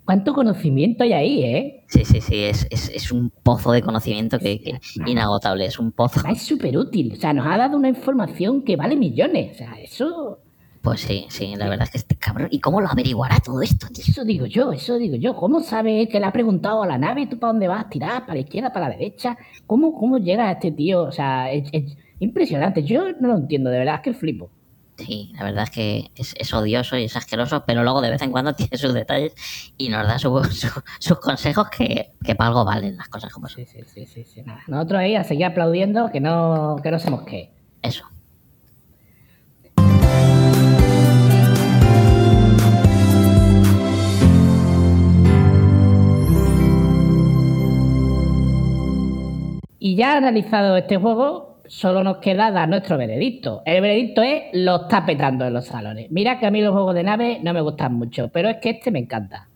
cuánto conocimiento hay ahí, ¿eh? sí, sí, sí, es, es, es un pozo de conocimiento que, que inagotable, es un pozo. Es súper útil. O sea, nos ha dado una información que vale millones. O sea, eso... Pues sí, sí, la verdad es que este cabrón... ¿Y cómo lo averiguará todo esto, tío? Eso digo yo, eso digo yo. ¿Cómo sabe que le ha preguntado a la nave tú para dónde vas? ¿Tirar para la izquierda, para la derecha? ¿Cómo, cómo llega este tío? O sea, es, es impresionante. Yo no lo entiendo, de verdad, es que flipo. Sí, la verdad es que es, es odioso y es asqueroso, pero luego de vez en cuando tiene sus detalles y nos da su- su- sus consejos que, que para algo valen las cosas como son. Sí, sí, sí, sí, sí, nada. Nosotros ahí a seguir aplaudiendo que no, que no se mosquee. Eso. Y ya analizado este juego, solo nos queda dar nuestro veredicto. El veredicto es lo está petando en los salones. Mira que a mí los juegos de nave no me gustan mucho, pero es que este me encanta.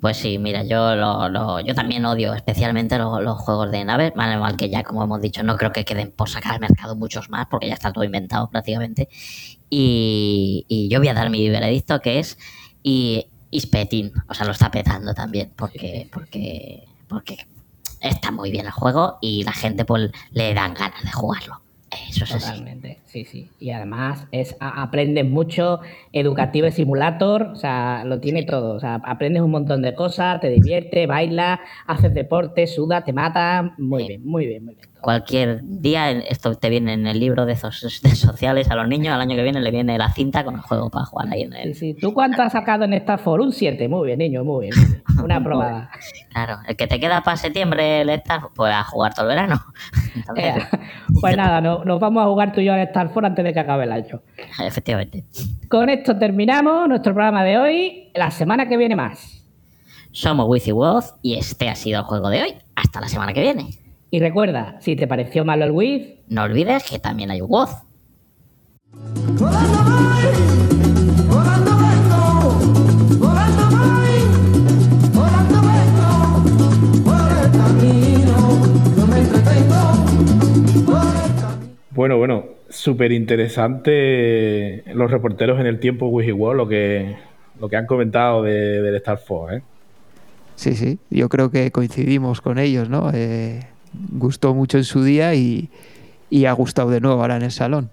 Pues sí, mira, yo lo, lo- yo también odio especialmente lo- los juegos de naves, mal mal que ya, como hemos dicho, no creo que queden por sacar al mercado muchos más, porque ya está todo inventado prácticamente. Y, y yo voy a dar mi veredicto que es y Ispetin, o sea, lo está petando también, porque, porque, porque está muy bien el juego y la gente pues le dan ganas de jugarlo. Eso es así. Sí, sí. Y además es aprendes mucho, educativo y simulator, o sea, lo tiene todo. O sea, aprendes un montón de cosas, te diviertes, bailas, haces deporte, sudas, te matas. Muy Sí. bien, muy bien, muy bien. Cualquier día en- esto te viene en el libro de, esos, de sociales a los niños, al año que viene le viene la cinta con el juego para jugar ahí en Sí, el, sí. ¿Tú cuánto has sacado en esta for? Un 7. Muy bien, niño, muy bien. Una aprobada. Claro, el que te queda para septiembre el Star, pues a jugar todo el verano. Ea, Pues nada, no- nos vamos a jugar tú y yo al Star Force antes de que acabe el año. efectivamente. Con esto terminamos nuestro programa de hoy. La semana que viene más. Somos Wizzy Wolf y este ha sido el juego de hoy. Hasta la semana que viene. Y recuerda, si te pareció malo el Wiz, No olvides que también hay un Woz. Súper interesante los reporteros en el tiempo Wiggy lo que, lo que han comentado de, del Star Force, ¿eh? Sí, sí, yo creo que coincidimos con ellos, ¿no? Eh, gustó mucho en su día y, y ha gustado de nuevo ahora en el salón.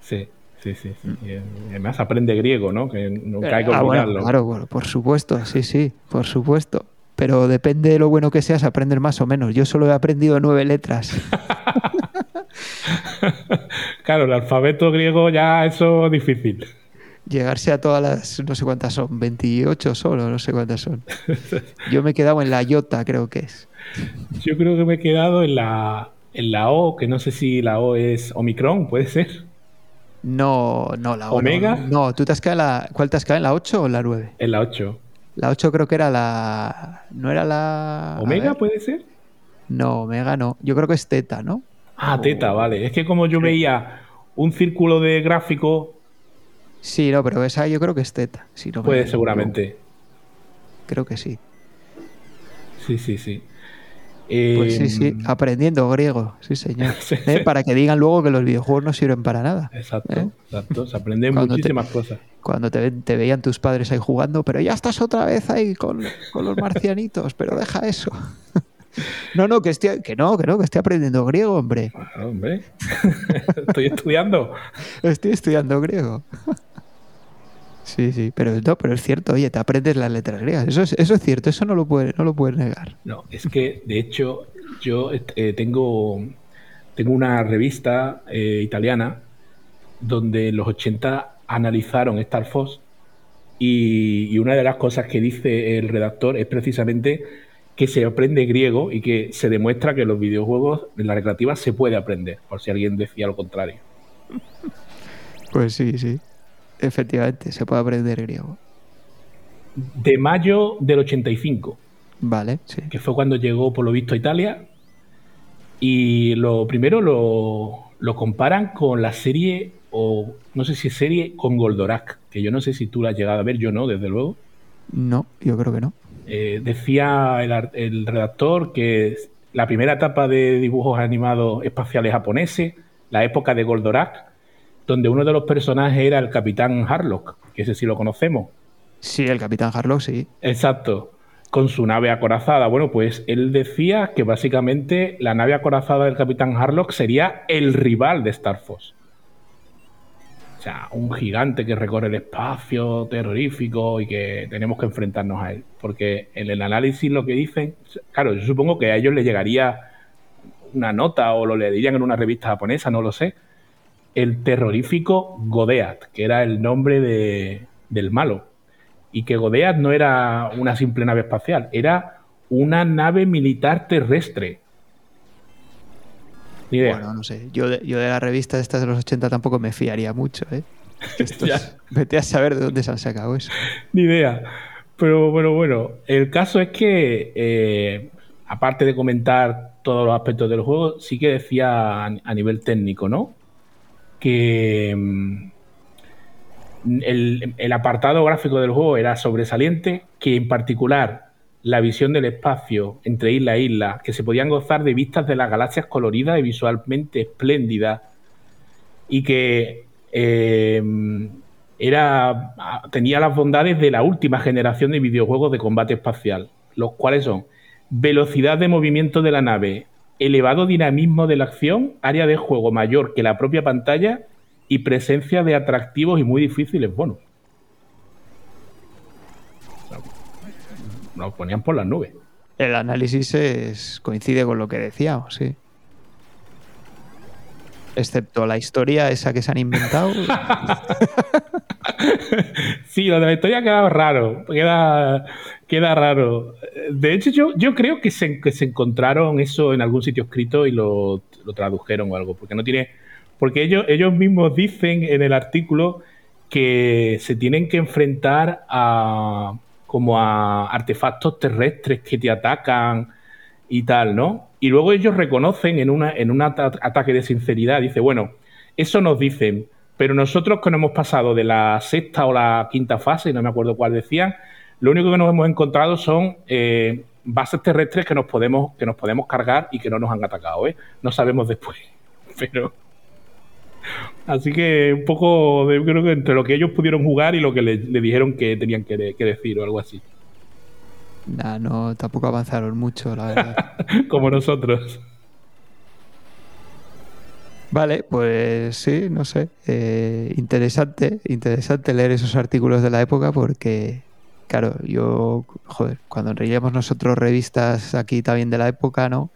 Sí, sí, sí. sí. Y, eh, además aprende griego, ¿no? Que nunca hay que Ah, bueno, claro, bueno, por supuesto, sí, sí, por supuesto. Pero depende de lo bueno que seas, aprendes más o menos. Yo solo he aprendido nueve letras. claro, el alfabeto griego ya eso es difícil. Llegarse a todas las, no sé cuántas son, 28 solo, no sé cuántas son. Yo me he quedado en la iota, creo que es. Yo creo que me he quedado en la, en la O, que no sé si la O es Omicron, puede ser. No, no, la ¿Omega? No, no, tú te has quedado en la. ¿Cuál te has quedado? ¿En la 8 o en la 9? En la 8. La 8 creo que era la. ¿No era la. ¿Omega puede ser? No, Omega no. Yo creo que es Teta, ¿no? Ah, teta, vale. Es que como yo veía un círculo de gráfico, Sí, no, pero esa yo creo que es Teta. Si no pues seguramente. Creo que sí. Sí, sí, sí. Pues sí, sí, Em, aprendiendo griego, sí señor. ¿Eh? Para que digan luego que los videojuegos no sirven para nada. Exacto, ¿Eh? exacto. Se aprenden te- muchísimas cosas. Cuando te veían tus padres ahí jugando, pero ya estás otra vez ahí con, con los marcianitos, pero deja eso. No, no, que, estoy, que no, que no, que estoy aprendiendo griego, hombre. Claro, hombre. Estoy estudiando. Estoy estudiando griego. Sí, sí, pero no, pero es cierto, oye, te aprendes las letras griegas. Eso es, eso es cierto, eso no lo puedes no lo puedes negar. No, es que de hecho yo eh, tengo, tengo una revista eh, italiana donde en los 80 analizaron Star Fox y, y una de las cosas que dice el redactor es precisamente que se aprende griego y que se demuestra que en los videojuegos, en la recreativa, se puede aprender, por si alguien decía lo contrario. Pues sí, sí. Efectivamente, se puede aprender griego. De mayo del 85. Vale, sí. que fue cuando llegó por lo visto a Italia. Y lo primero lo, lo comparan con la serie, o no sé si es serie, con Goldorak, que yo no sé si tú la has llegado a ver, yo no, desde luego. No, yo creo que no. Eh, decía el, el redactor que la primera etapa de dibujos animados espaciales japoneses, la época de Goldorak, donde uno de los personajes era el capitán Harlock, que ese sí lo conocemos. Sí, el Capitán Harlock, sí. Exacto. Con su nave acorazada. Bueno, pues él decía que básicamente la nave acorazada del Capitán Harlock sería el rival de Star Fox. O sea, un gigante que recorre el espacio terrorífico y que tenemos que enfrentarnos a él. Porque en el análisis lo que dicen, claro, yo supongo que a ellos les llegaría una nota o lo leerían en una revista japonesa, no lo sé. El terrorífico Godeat, que era el nombre de- del malo y que Godeat no era una simple nave espacial, era una nave militar terrestre. Ni idea. Bueno, no sé. Yo de, yo de la revista de estas de los 80 tampoco me fiaría mucho, ¿eh? Estos- vete a saber de dónde se han sacado eso. Ni idea. Pero bueno, bueno, el caso es que, eh, aparte de comentar todos los aspectos del juego, sí que decía a, a nivel técnico, ¿no? Que mm, el, el apartado gráfico del juego era sobresaliente, que en particular la visión del espacio entre isla e isla, que se podían gozar de vistas de las galaxias coloridas y visualmente espléndidas, y que eh, era, tenía las bondades de la última generación de videojuegos de combate espacial, los cuales son velocidad de movimiento de la nave, elevado dinamismo de la acción, área de juego mayor que la propia pantalla y presencia de atractivos y muy difíciles bonus. Nos ponían por las nubes. El análisis es, coincide con lo que decíamos, sí. Excepto la historia esa que se han inventado. Sí, lo de la historia queda raro. Queda, queda raro. De hecho, yo, yo creo que se, que se encontraron eso en algún sitio escrito y lo, lo tradujeron o algo. Porque no tiene. Porque ellos, ellos mismos dicen en el artículo que se tienen que enfrentar a como a artefactos terrestres que te atacan y tal, ¿no? Y luego ellos reconocen en, una, en un ata- ataque de sinceridad, dice, bueno, eso nos dicen, pero nosotros que nos hemos pasado de la sexta o la quinta fase, no me acuerdo cuál decían, lo único que nos hemos encontrado son eh, bases terrestres que nos podemos que nos podemos cargar y que no nos han atacado, ¿eh? No sabemos después, pero así que un poco de, creo que entre lo que ellos pudieron jugar y lo que le, le dijeron que tenían que, de- que decir o algo así, Nah, no, tampoco avanzaron mucho, la verdad. como nosotros. Vale, pues sí, no sé. eh, interesante, interesante leer esos artículos de la época porque, claro, yo, joder, cuando leíamos nosotros revistas aquí también de la época, ¿no?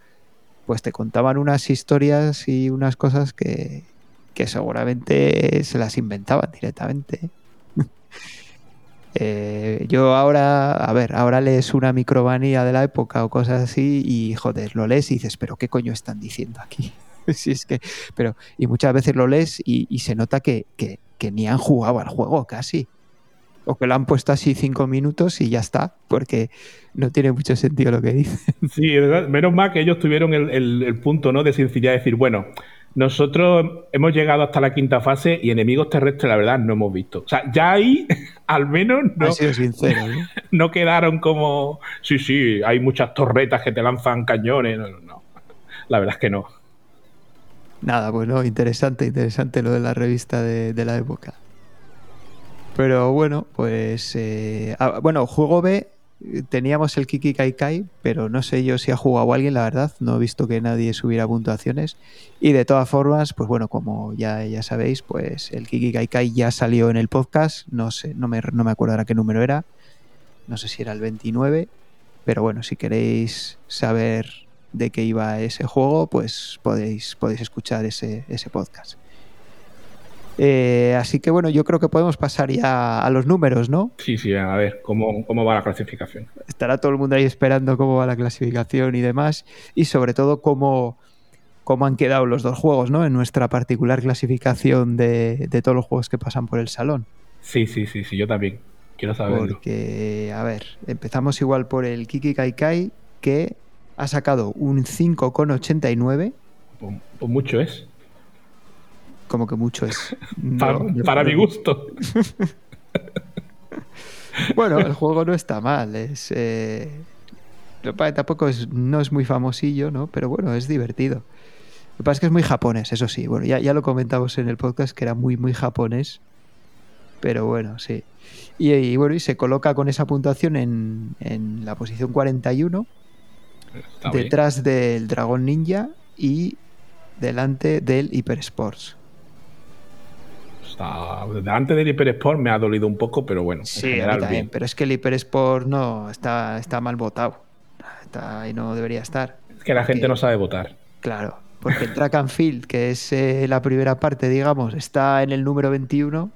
Pues te contaban unas historias y unas cosas que, que seguramente se las inventaban directamente. Eh, yo ahora, a ver, ahora lees una micromanía de la época o cosas así y, joder, lo lees y dices, pero ¿qué coño están diciendo aquí? Sí, es que, pero, y muchas veces lo lees y, se nota que, que- ni han jugado al juego casi. O que lo han puesto así cinco minutos y ya está, porque no tiene mucho sentido lo que dicen. Sí, menos mal que ellos tuvieron el, el- punto ¿no? de decir, bueno, nosotros hemos llegado hasta la quinta fase y enemigos terrestres, la verdad, no hemos visto. O sea, ya ahí, al menos, no, sido sinceros. ¿no? no quedaron como, sí, sí, hay muchas torretas que te lanzan cañones. No, no, no. La verdad es que no. Nada, bueno, interesante, interesante lo de la revista de, de la época. Pero bueno, pues eh, ah, bueno, juego B teníamos el Kiki Kai Kai, pero no sé yo si ha jugado alguien, la verdad, no he visto que nadie subiera puntuaciones. Y de todas formas, pues bueno, como ya, ya sabéis, pues el Kiki Kai Kai ya salió en el podcast, no sé, no me, no me acuerdo qué número era, no sé si era el 29, pero bueno, si queréis saber de qué iba ese juego, pues podéis, podéis escuchar ese, ese podcast. Eh, así que bueno, yo creo que podemos pasar ya a los números, ¿no? Sí, sí, a ver, ¿cómo, cómo va la clasificación? Estará todo el mundo ahí esperando cómo va la clasificación y demás, y sobre todo cómo, cómo han quedado los dos juegos, ¿no? En nuestra particular clasificación de, de todos los juegos que pasan por el salón. Sí, sí, sí, sí, yo también. Quiero saberlo. Porque, a ver, empezamos igual por el Kiki Kai Kai, que ha sacado un 5,89, Pues, pues mucho es. Como que mucho es. Para, No, para no- mi gusto. Bueno, el juego no está mal. Es, eh, tampoco es, no es muy famosillo, ¿no? Pero bueno, es divertido. Lo que pasa es que es muy japonés, eso sí. Bueno, ya, ya lo comentamos en el podcast que era muy, muy japonés. Pero bueno, sí. Y, y bueno, y se coloca con esa puntuación en, en la posición 41, Está bien. detrás del Dragon Ninja y delante del Hyper Sports. Antes del Hyper Sport me ha dolido un poco, pero bueno, en Sí, mí general también, bien. pero es que el Hyper Sport no, está, está mal votado. Está, ahí no debería estar. Es que la gente no sabe votar. Claro, porque el track and field, que es eh, la primera parte, digamos, está en el número 21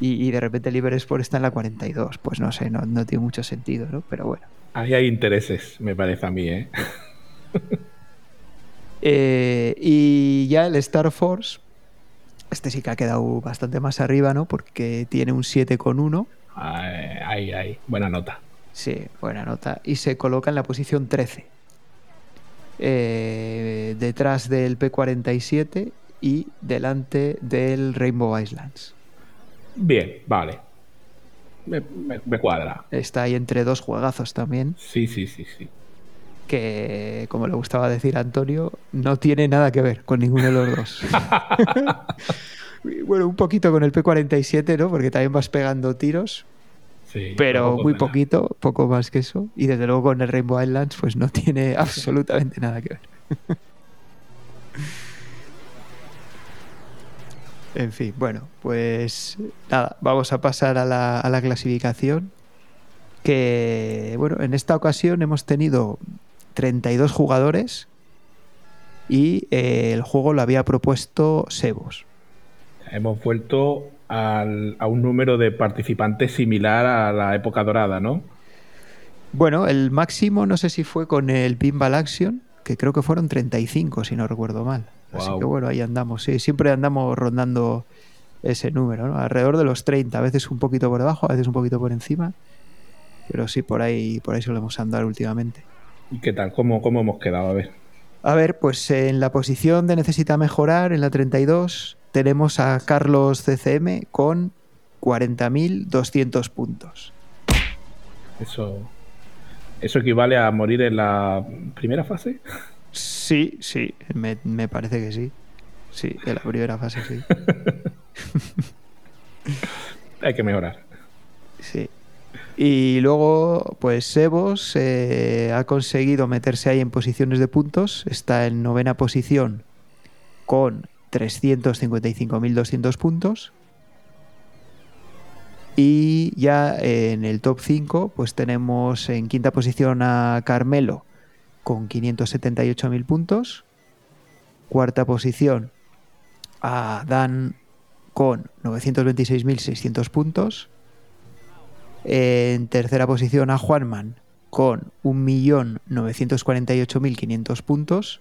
y, y de repente el Liber Sport está en la 42. Pues no sé, no, no tiene mucho sentido, ¿no? Pero bueno. Ahí hay intereses, me parece a mí, ¿eh? Eh, y ya el Star Force, este sí que ha quedado bastante más arriba, ¿no? Porque tiene un 7,1. Ahí, ahí, ahí. buena nota. Sí, buena nota. Y se coloca en la posición 13. Eh, detrás del P47 y delante del Rainbow Islands. Bien, vale. Me, me- me cuadra. Está ahí entre dos juegazos también, Sí, sí, sí, sí. Que como le gustaba decir a Antonio, no tiene nada que ver con ninguno de los dos. Bueno, un poquito con el P47, ¿no? Porque también vas pegando tiros, sí pero muy nada. poquito, poco más que eso. Y desde luego con el Rainbow Islands, pues no tiene absolutamente nada que ver. En fin, bueno, pues nada, vamos a pasar a la, a la clasificación. Que, bueno, en esta ocasión hemos tenido 32 jugadores y eh, el juego lo había propuesto Sebos. Hemos vuelto al- a un número de participantes similar a la época dorada, ¿no? Bueno, el máximo no sé si fue con el Pinball Action, que creo que fueron 35, si no recuerdo mal. Así que bueno, ahí andamos. Sí, siempre andamos rondando ese número, ¿no? Alrededor de los 30, a veces un poquito por debajo, a veces un poquito por encima. Pero sí, por ahí, por ahí solemos andar últimamente. ¿Y qué tal? ¿Cómo, cómo hemos quedado? A ver. A ver, pues en la posición de necesita mejorar, en la 32, tenemos a Carlos CCM con 40.200 puntos. Eso, eso equivale a morir en la primera fase. Sí, sí, me, me parece que sí. Sí, en la primera fase sí. Hay que mejorar. Sí. Y luego, pues Sebos eh, ha conseguido meterse ahí en posiciones de puntos. Está en novena posición con 355.200 puntos. Y ya en el top 5, pues tenemos en quinta posición a Carmelo con 578.000 puntos. Cuarta posición a Dan con 926.600 puntos. En tercera posición a Juanman con 1.948.500 puntos.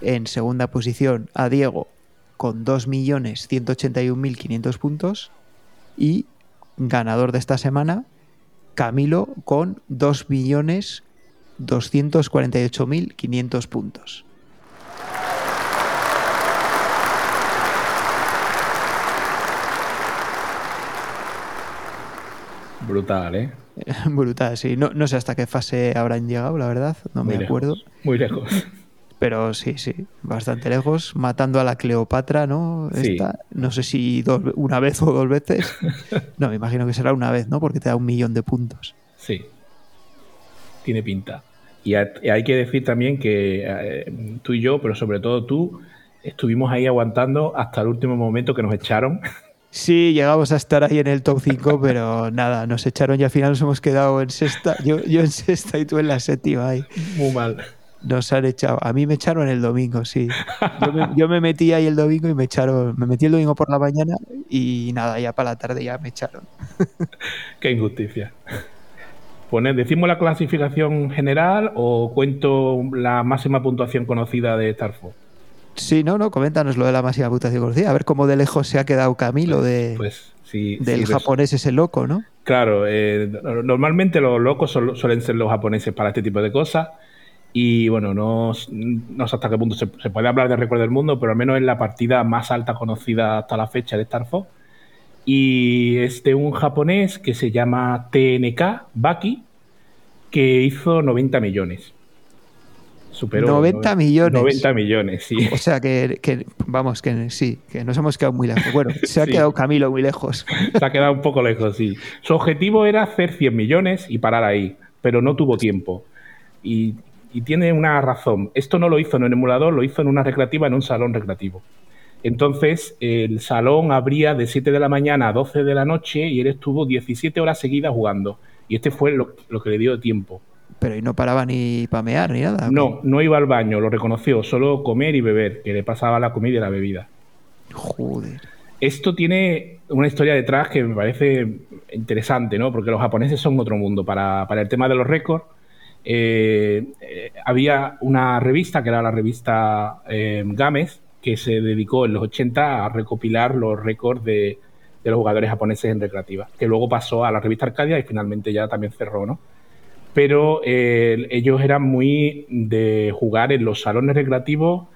En segunda posición a Diego con 2.181.500 puntos. Y ganador de esta semana, Camilo con 2.248.500 puntos. Brutal, ¿eh? Brutal, sí. No, no sé hasta qué fase habrán llegado, la verdad. No Muy me lejos, acuerdo. Muy lejos. Pero sí, sí, bastante lejos, matando a la Cleopatra, ¿no? Sí. Esta, no sé si dos- una vez o dos veces. No, me imagino que será una vez, ¿no? Porque te da un millón de puntos. Sí. Tiene pinta. Y hay que decir también que eh, tú y yo, pero sobre todo tú, estuvimos ahí aguantando hasta el último momento que nos echaron. Sí, llegamos a estar ahí en el top 5, pero nada, nos echaron y al final nos hemos quedado en sexta. Yo, yo en sexta y tú en la séptima ahí. Muy mal. Nos han echado. A mí me echaron el domingo, sí. Yo me, yo me metí ahí el domingo y me echaron. Me metí el domingo por la mañana y nada, ya para la tarde ya me echaron. Qué injusticia. Pone- ¿Decimos la clasificación general o cuento la máxima puntuación conocida de Star Fox? Sí, no, no, coméntanos lo de la máxima puntuación conocida. A ver cómo de lejos se ha quedado Camilo de, Pues sí. del sí, res- japonés ese loco, ¿no? Claro, eh, no- normalmente los locos suelen ser los japoneses para este tipo de cosas. Y bueno, no, no sé hasta qué punto se, se puede hablar de récord del mundo, pero al menos es la partida más alta conocida hasta la fecha de Star Fox. Y es de un japonés que se llama TNK Baki, que hizo 90 millones. Superó 90 millones. 90 millones, sí. O sea que, que, vamos, que sí, que nos hemos quedado muy lejos. Bueno, se ha Sí. quedado Camilo muy lejos. Se ha quedado un poco lejos, sí. Su objetivo era hacer 100 millones y parar ahí, pero no tuvo tiempo. Y, y tiene una razón. Esto no lo hizo en un emulador, lo hizo en una recreativa, en un salón recreativo. Entonces, el salón abría de 7 de la mañana a 12 de la noche y él estuvo 17 horas seguidas jugando. Y este fue lo, lo que le dio tiempo. Pero y no paraba ni pamear ni nada. No, no iba al baño, lo reconoció, solo comer y beber, que le pasaba la comida y la bebida. Joder. Esto tiene una historia detrás que me parece interesante, ¿no? Porque los japoneses son otro mundo. Para, para el tema de los récords, eh, eh, había una revista, que era la revista eh, Games, que se dedicó en los 80 a recopilar los récords de, de los jugadores japoneses en recreativa, que luego pasó a la revista Arcadia y finalmente ya también cerró, ¿no? Pero eh, ellos eran muy de jugar en los salones recreativos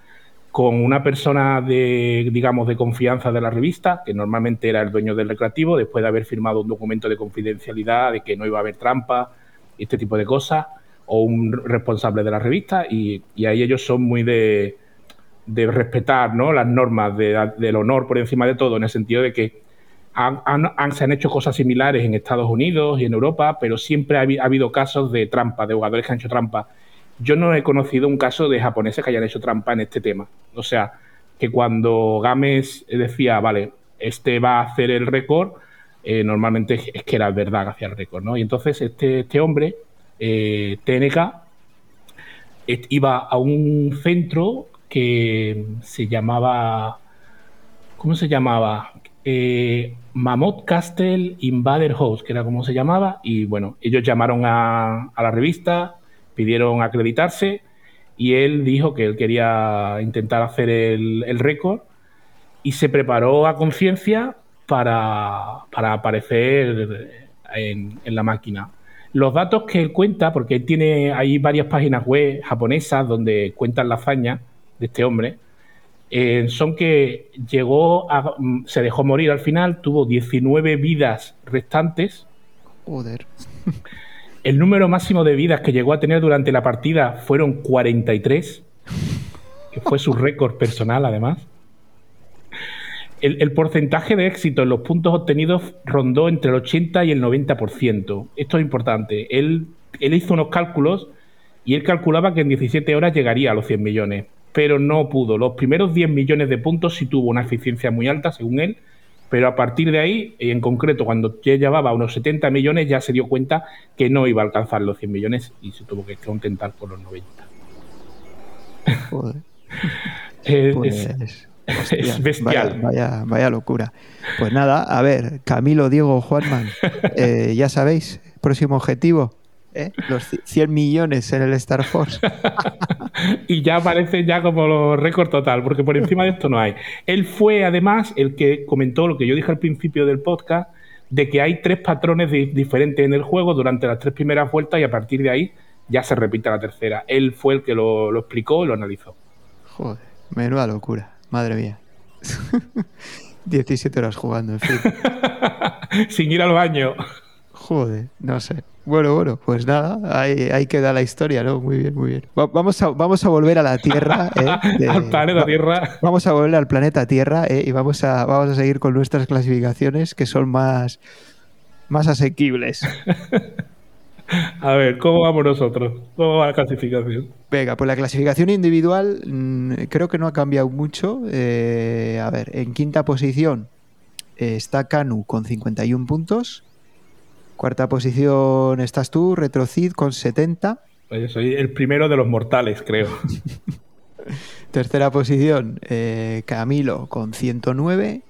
con una persona de, digamos, de confianza de la revista, que normalmente era el dueño del recreativo, después de haber firmado un documento de confidencialidad de que no iba a haber trampa, este tipo de cosas, o un responsable de la revista, y, ahí ellos son muy de, de respetar ¿no? las normas de- del honor por encima de todo, en el sentido de que se han hecho cosas similares en Estados Unidos y en Europa, pero siempre ha, habi- ha habido casos de trampa, de jugadores que han hecho trampa. Yo no he conocido un caso de japoneses que hayan hecho trampa en este tema. O sea, que cuando Games decía, vale, este va a hacer el récord, eh, normalmente es que era verdad que hacía el récord, ¿no? Y entonces este, este hombre, eh, TNK, iba a un centro que se llamaba. ¿Cómo se llamaba? Eh, Mammoth Castle Invader House, que era como se llamaba. Y bueno, ellos llamaron a, la revista, pidieron acreditarse y él dijo que él quería intentar hacer el, récord y se preparó a conciencia para, para aparecer en, en la máquina. Los datos que él cuenta, porque él tiene ahí varias páginas web japonesas donde cuentan la hazaña de este hombre, eh, son que llegó a, mm, se dejó morir al final, tuvo 19 vidas restantes. Joder. El número máximo de vidas que llegó a tener durante la partida fueron 43, que fue su récord personal además. El, el porcentaje de éxito en los puntos obtenidos rondó entre el 80 y el 90%. Esto es importante. Él, él hizo unos cálculos y él calculaba que en 17 horas llegaría a los 100 millones, pero no pudo. Los primeros 10 millones de puntos sí tuvo una eficiencia muy alta, según él, pero a partir de ahí, y en concreto, cuando ya llevaba unos 70 millones, ya se dio cuenta que no iba a alcanzar los 100 millones y se tuvo que contentar con los 90. Joder. Es, Pues, es- hostia, es bestial. Vaya, vaya, vaya locura. Pues nada, a ver, Camilo, Diego, Juanman, eh, ya sabéis, próximo objetivo, ¿eh? Los ci- 100 millones en el Star Force. y ya aparece ya como los récord total, porque por encima de esto no hay. Él fue además el que comentó lo que yo dije al principio del podcast, de que hay tres patrones di- diferentes en el juego durante las tres primeras vueltas y a partir de ahí ya se repite la tercera. Él fue el que lo, lo explicó y lo analizó. Joder, menuda locura. Madre mía. 17 horas jugando, en fin. Sin ir al baño. Joder, no sé. Bueno, bueno, pues nada, ahí, ahí queda la historia, ¿no? Muy bien, muy bien. Va- vamos, a, vamos a volver a la Tierra. ¿eh? De- al planeta va- Tierra. Vamos a volver al planeta Tierra ¿eh? y vamos a, vamos a seguir con nuestras clasificaciones que son más, más asequibles. A ver, ¿cómo vamos nosotros? ¿Cómo va la clasificación? Venga, pues la clasificación individual mm, creo que no ha cambiado mucho. Eh, a ver, en quinta posición está Kanu con 51 puntos. Cuarta posición estás tú, Retrocid, con 70. Oye, soy el primero de los mortales, creo. Tercera posición, eh, Camilo con 109.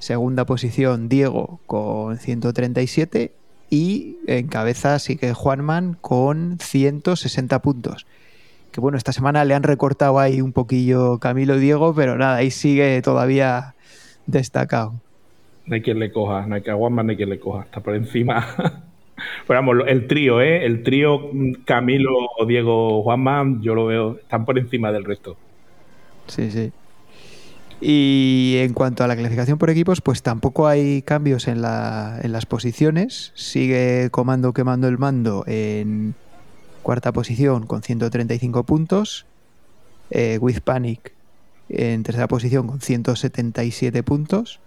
Segunda posición, Diego con 137. Y en cabeza sigue Juanman con 160 puntos. Que bueno, esta semana le han recortado ahí un poquillo Camilo y Diego, pero nada, ahí sigue todavía destacado. No hay quien le coja, no hay que aguantar, no hay quien le coja. Está por encima. Pero vamos, el trío, ¿eh? El trío mm, Camilo, Diego, Juanman, yo lo veo, están por encima del resto. Sí, sí. Y en cuanto a la clasificación por equipos, pues tampoco hay cambios en, la- en las posiciones. Sigue Comando quemando el mando en cuarta posición con 135 puntos. Eh, With Panic en tercera posición con 177 puntos.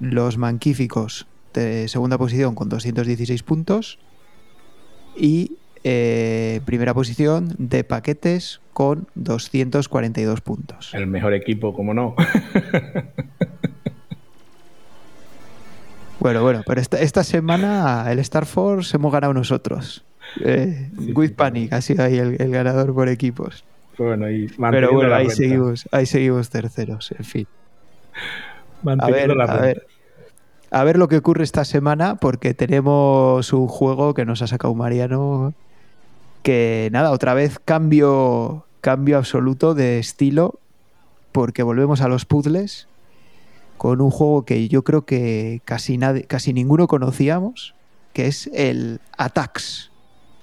Los Manquíficos de segunda posición con 216 puntos. Y eh, primera posición de Paquetes con 242 puntos. El mejor equipo, como no. Bueno, bueno, pero esta, esta semana el Star Force hemos ganado nosotros. Eh, Sí, With sí, Panic ha sido ahí el, el ganador por equipos. bueno, y Pero bueno, ahí seguimos, ahí seguimos terceros, en fin. A ver, la a ver, a ver lo que ocurre esta semana, porque tenemos un juego que nos ha sacado Mariano. Que nada, otra vez cambio, cambio absoluto de estilo, porque volvemos a los puzzles con un juego que yo creo que casi, nadie, casi ninguno conocíamos, que es el Atax.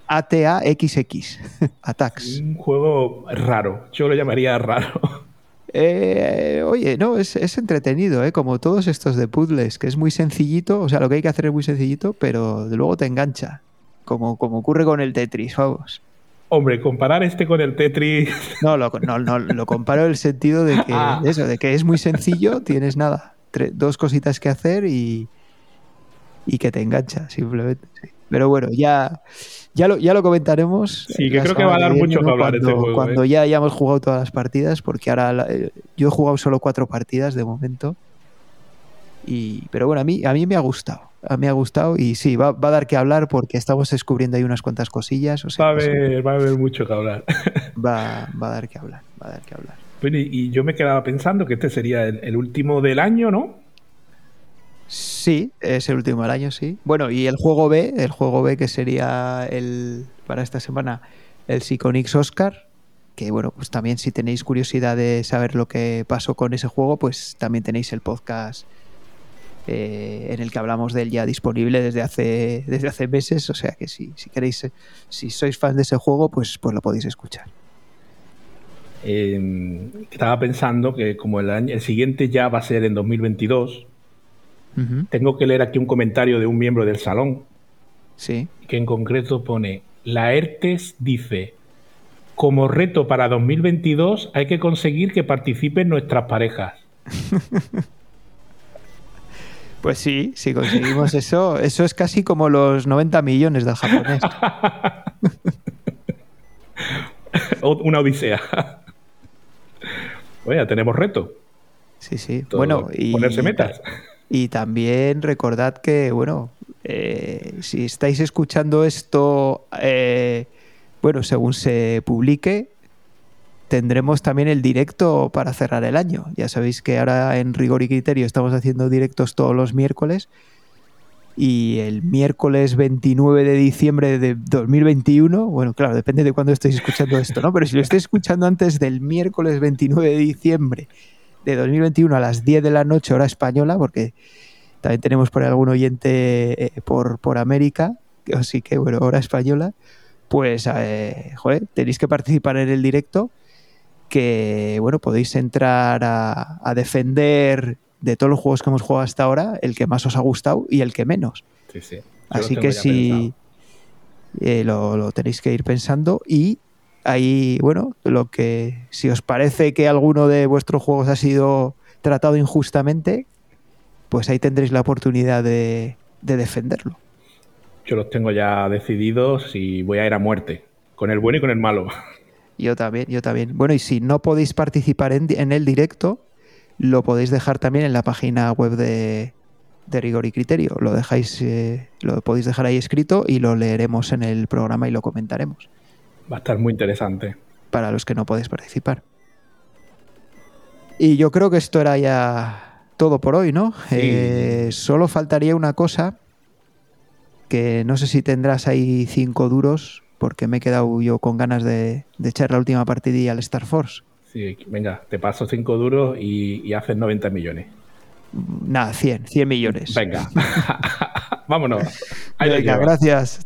A-T-A-X-X. Atax. Un juego raro. Yo lo llamaría raro. Eh, oye, no, es, es entretenido, ¿eh? como todos estos de puzzles, que es muy sencillito, o sea, lo que hay que hacer es muy sencillito, pero luego te engancha, como, como ocurre con el Tetris, vamos. Hombre, comparar este con el Tetris. No, lo, no, no, lo comparo en el sentido de que, Ah. eso, de que es muy sencillo, tienes nada, dos cositas que hacer y, y que te engancha, simplemente. Pero bueno, ya, ya, lo, ya lo comentaremos. Sí, que creo que va a dar mucho que hablar este Cuando, juego, cuando ¿eh? ya hayamos jugado todas las partidas, porque ahora la- eh, yo he jugado solo cuatro partidas de momento. Y, pero bueno, a mí, a mí me ha gustado. A mí me ha gustado y sí, va, va a dar que hablar porque estamos descubriendo ahí unas cuantas cosillas. O sea, Va a haber, va a haber mucho que hablar. va, va a dar que hablar. Va a dar que hablar. Bueno, y, y yo me quedaba pensando que este sería el, el último del año, ¿no? Sí, es el último del año, sí. Bueno, y el juego B, el juego B que sería el para esta semana el Psychonix Oscar, que bueno, pues también si tenéis curiosidad de saber lo que pasó con ese juego, pues también tenéis el podcast eh, en el que hablamos de él ya disponible desde hace desde hace meses, o sea que si, si queréis, si sois fans de ese juego, pues, pues lo podéis escuchar. Eh, estaba pensando que como el, año, el siguiente ya va a ser en 2022, Tengo que leer aquí un comentario de un miembro del salón Sí. que en concreto pone, la ERTES dice, como reto para 2022 hay que conseguir que participen nuestras parejas. Pues sí, si conseguimos eso, eso es casi como los 90 millones del japonés. Una odisea. Oye, tenemos reto. Sí, sí. Todo- bueno, y, ponerse metas. Y también recordad que, bueno, eh, si estáis escuchando esto, eh, bueno, según se publique, tendremos también el directo para cerrar el año. Ya sabéis que ahora en Rigor y Criterio estamos haciendo directos todos los miércoles. Y el miércoles 29 de diciembre de 2021, bueno, claro, depende de cuándo estéis escuchando esto, ¿no? Pero si lo estáis escuchando antes del miércoles 29 de diciembre de 2021 a las 10 de la noche, hora española, porque también tenemos por ahí algún oyente eh, por, por América, así que, bueno, hora española, pues, eh, joder, tenéis que participar en el directo, que, bueno, podéis entrar a, a defender de todos los juegos que hemos jugado hasta ahora, el que más os ha gustado y el que menos. Sí, sí. Yo Así que si eh, lo, lo tenéis que ir pensando y ahí, bueno, lo que si os parece que alguno de vuestros juegos ha sido tratado injustamente, pues ahí tendréis la oportunidad de, de defenderlo. Yo los tengo ya decididos y voy a ir a muerte. Con el bueno y con el malo. Yo también, yo también. Bueno, y si no podéis participar en, en el directo, lo podéis dejar también en la página web de, de Rigor y Criterio. Lo dejáis, eh, lo podéis dejar ahí escrito y lo leeremos en el programa y lo comentaremos. Va a estar muy interesante. para los que no podéis participar. Y yo creo que esto era ya todo por hoy, ¿no? Sí. Eh, solo faltaría una cosa que no sé si tendrás ahí cinco duros, porque me he quedado yo con ganas de, de echar la última partidilla al Star Force. Sí, venga, te paso cinco duros y, y haces 90 millones. Nada, 100, 100 millones. Venga. Vámonos. Ahí Venga, gracias.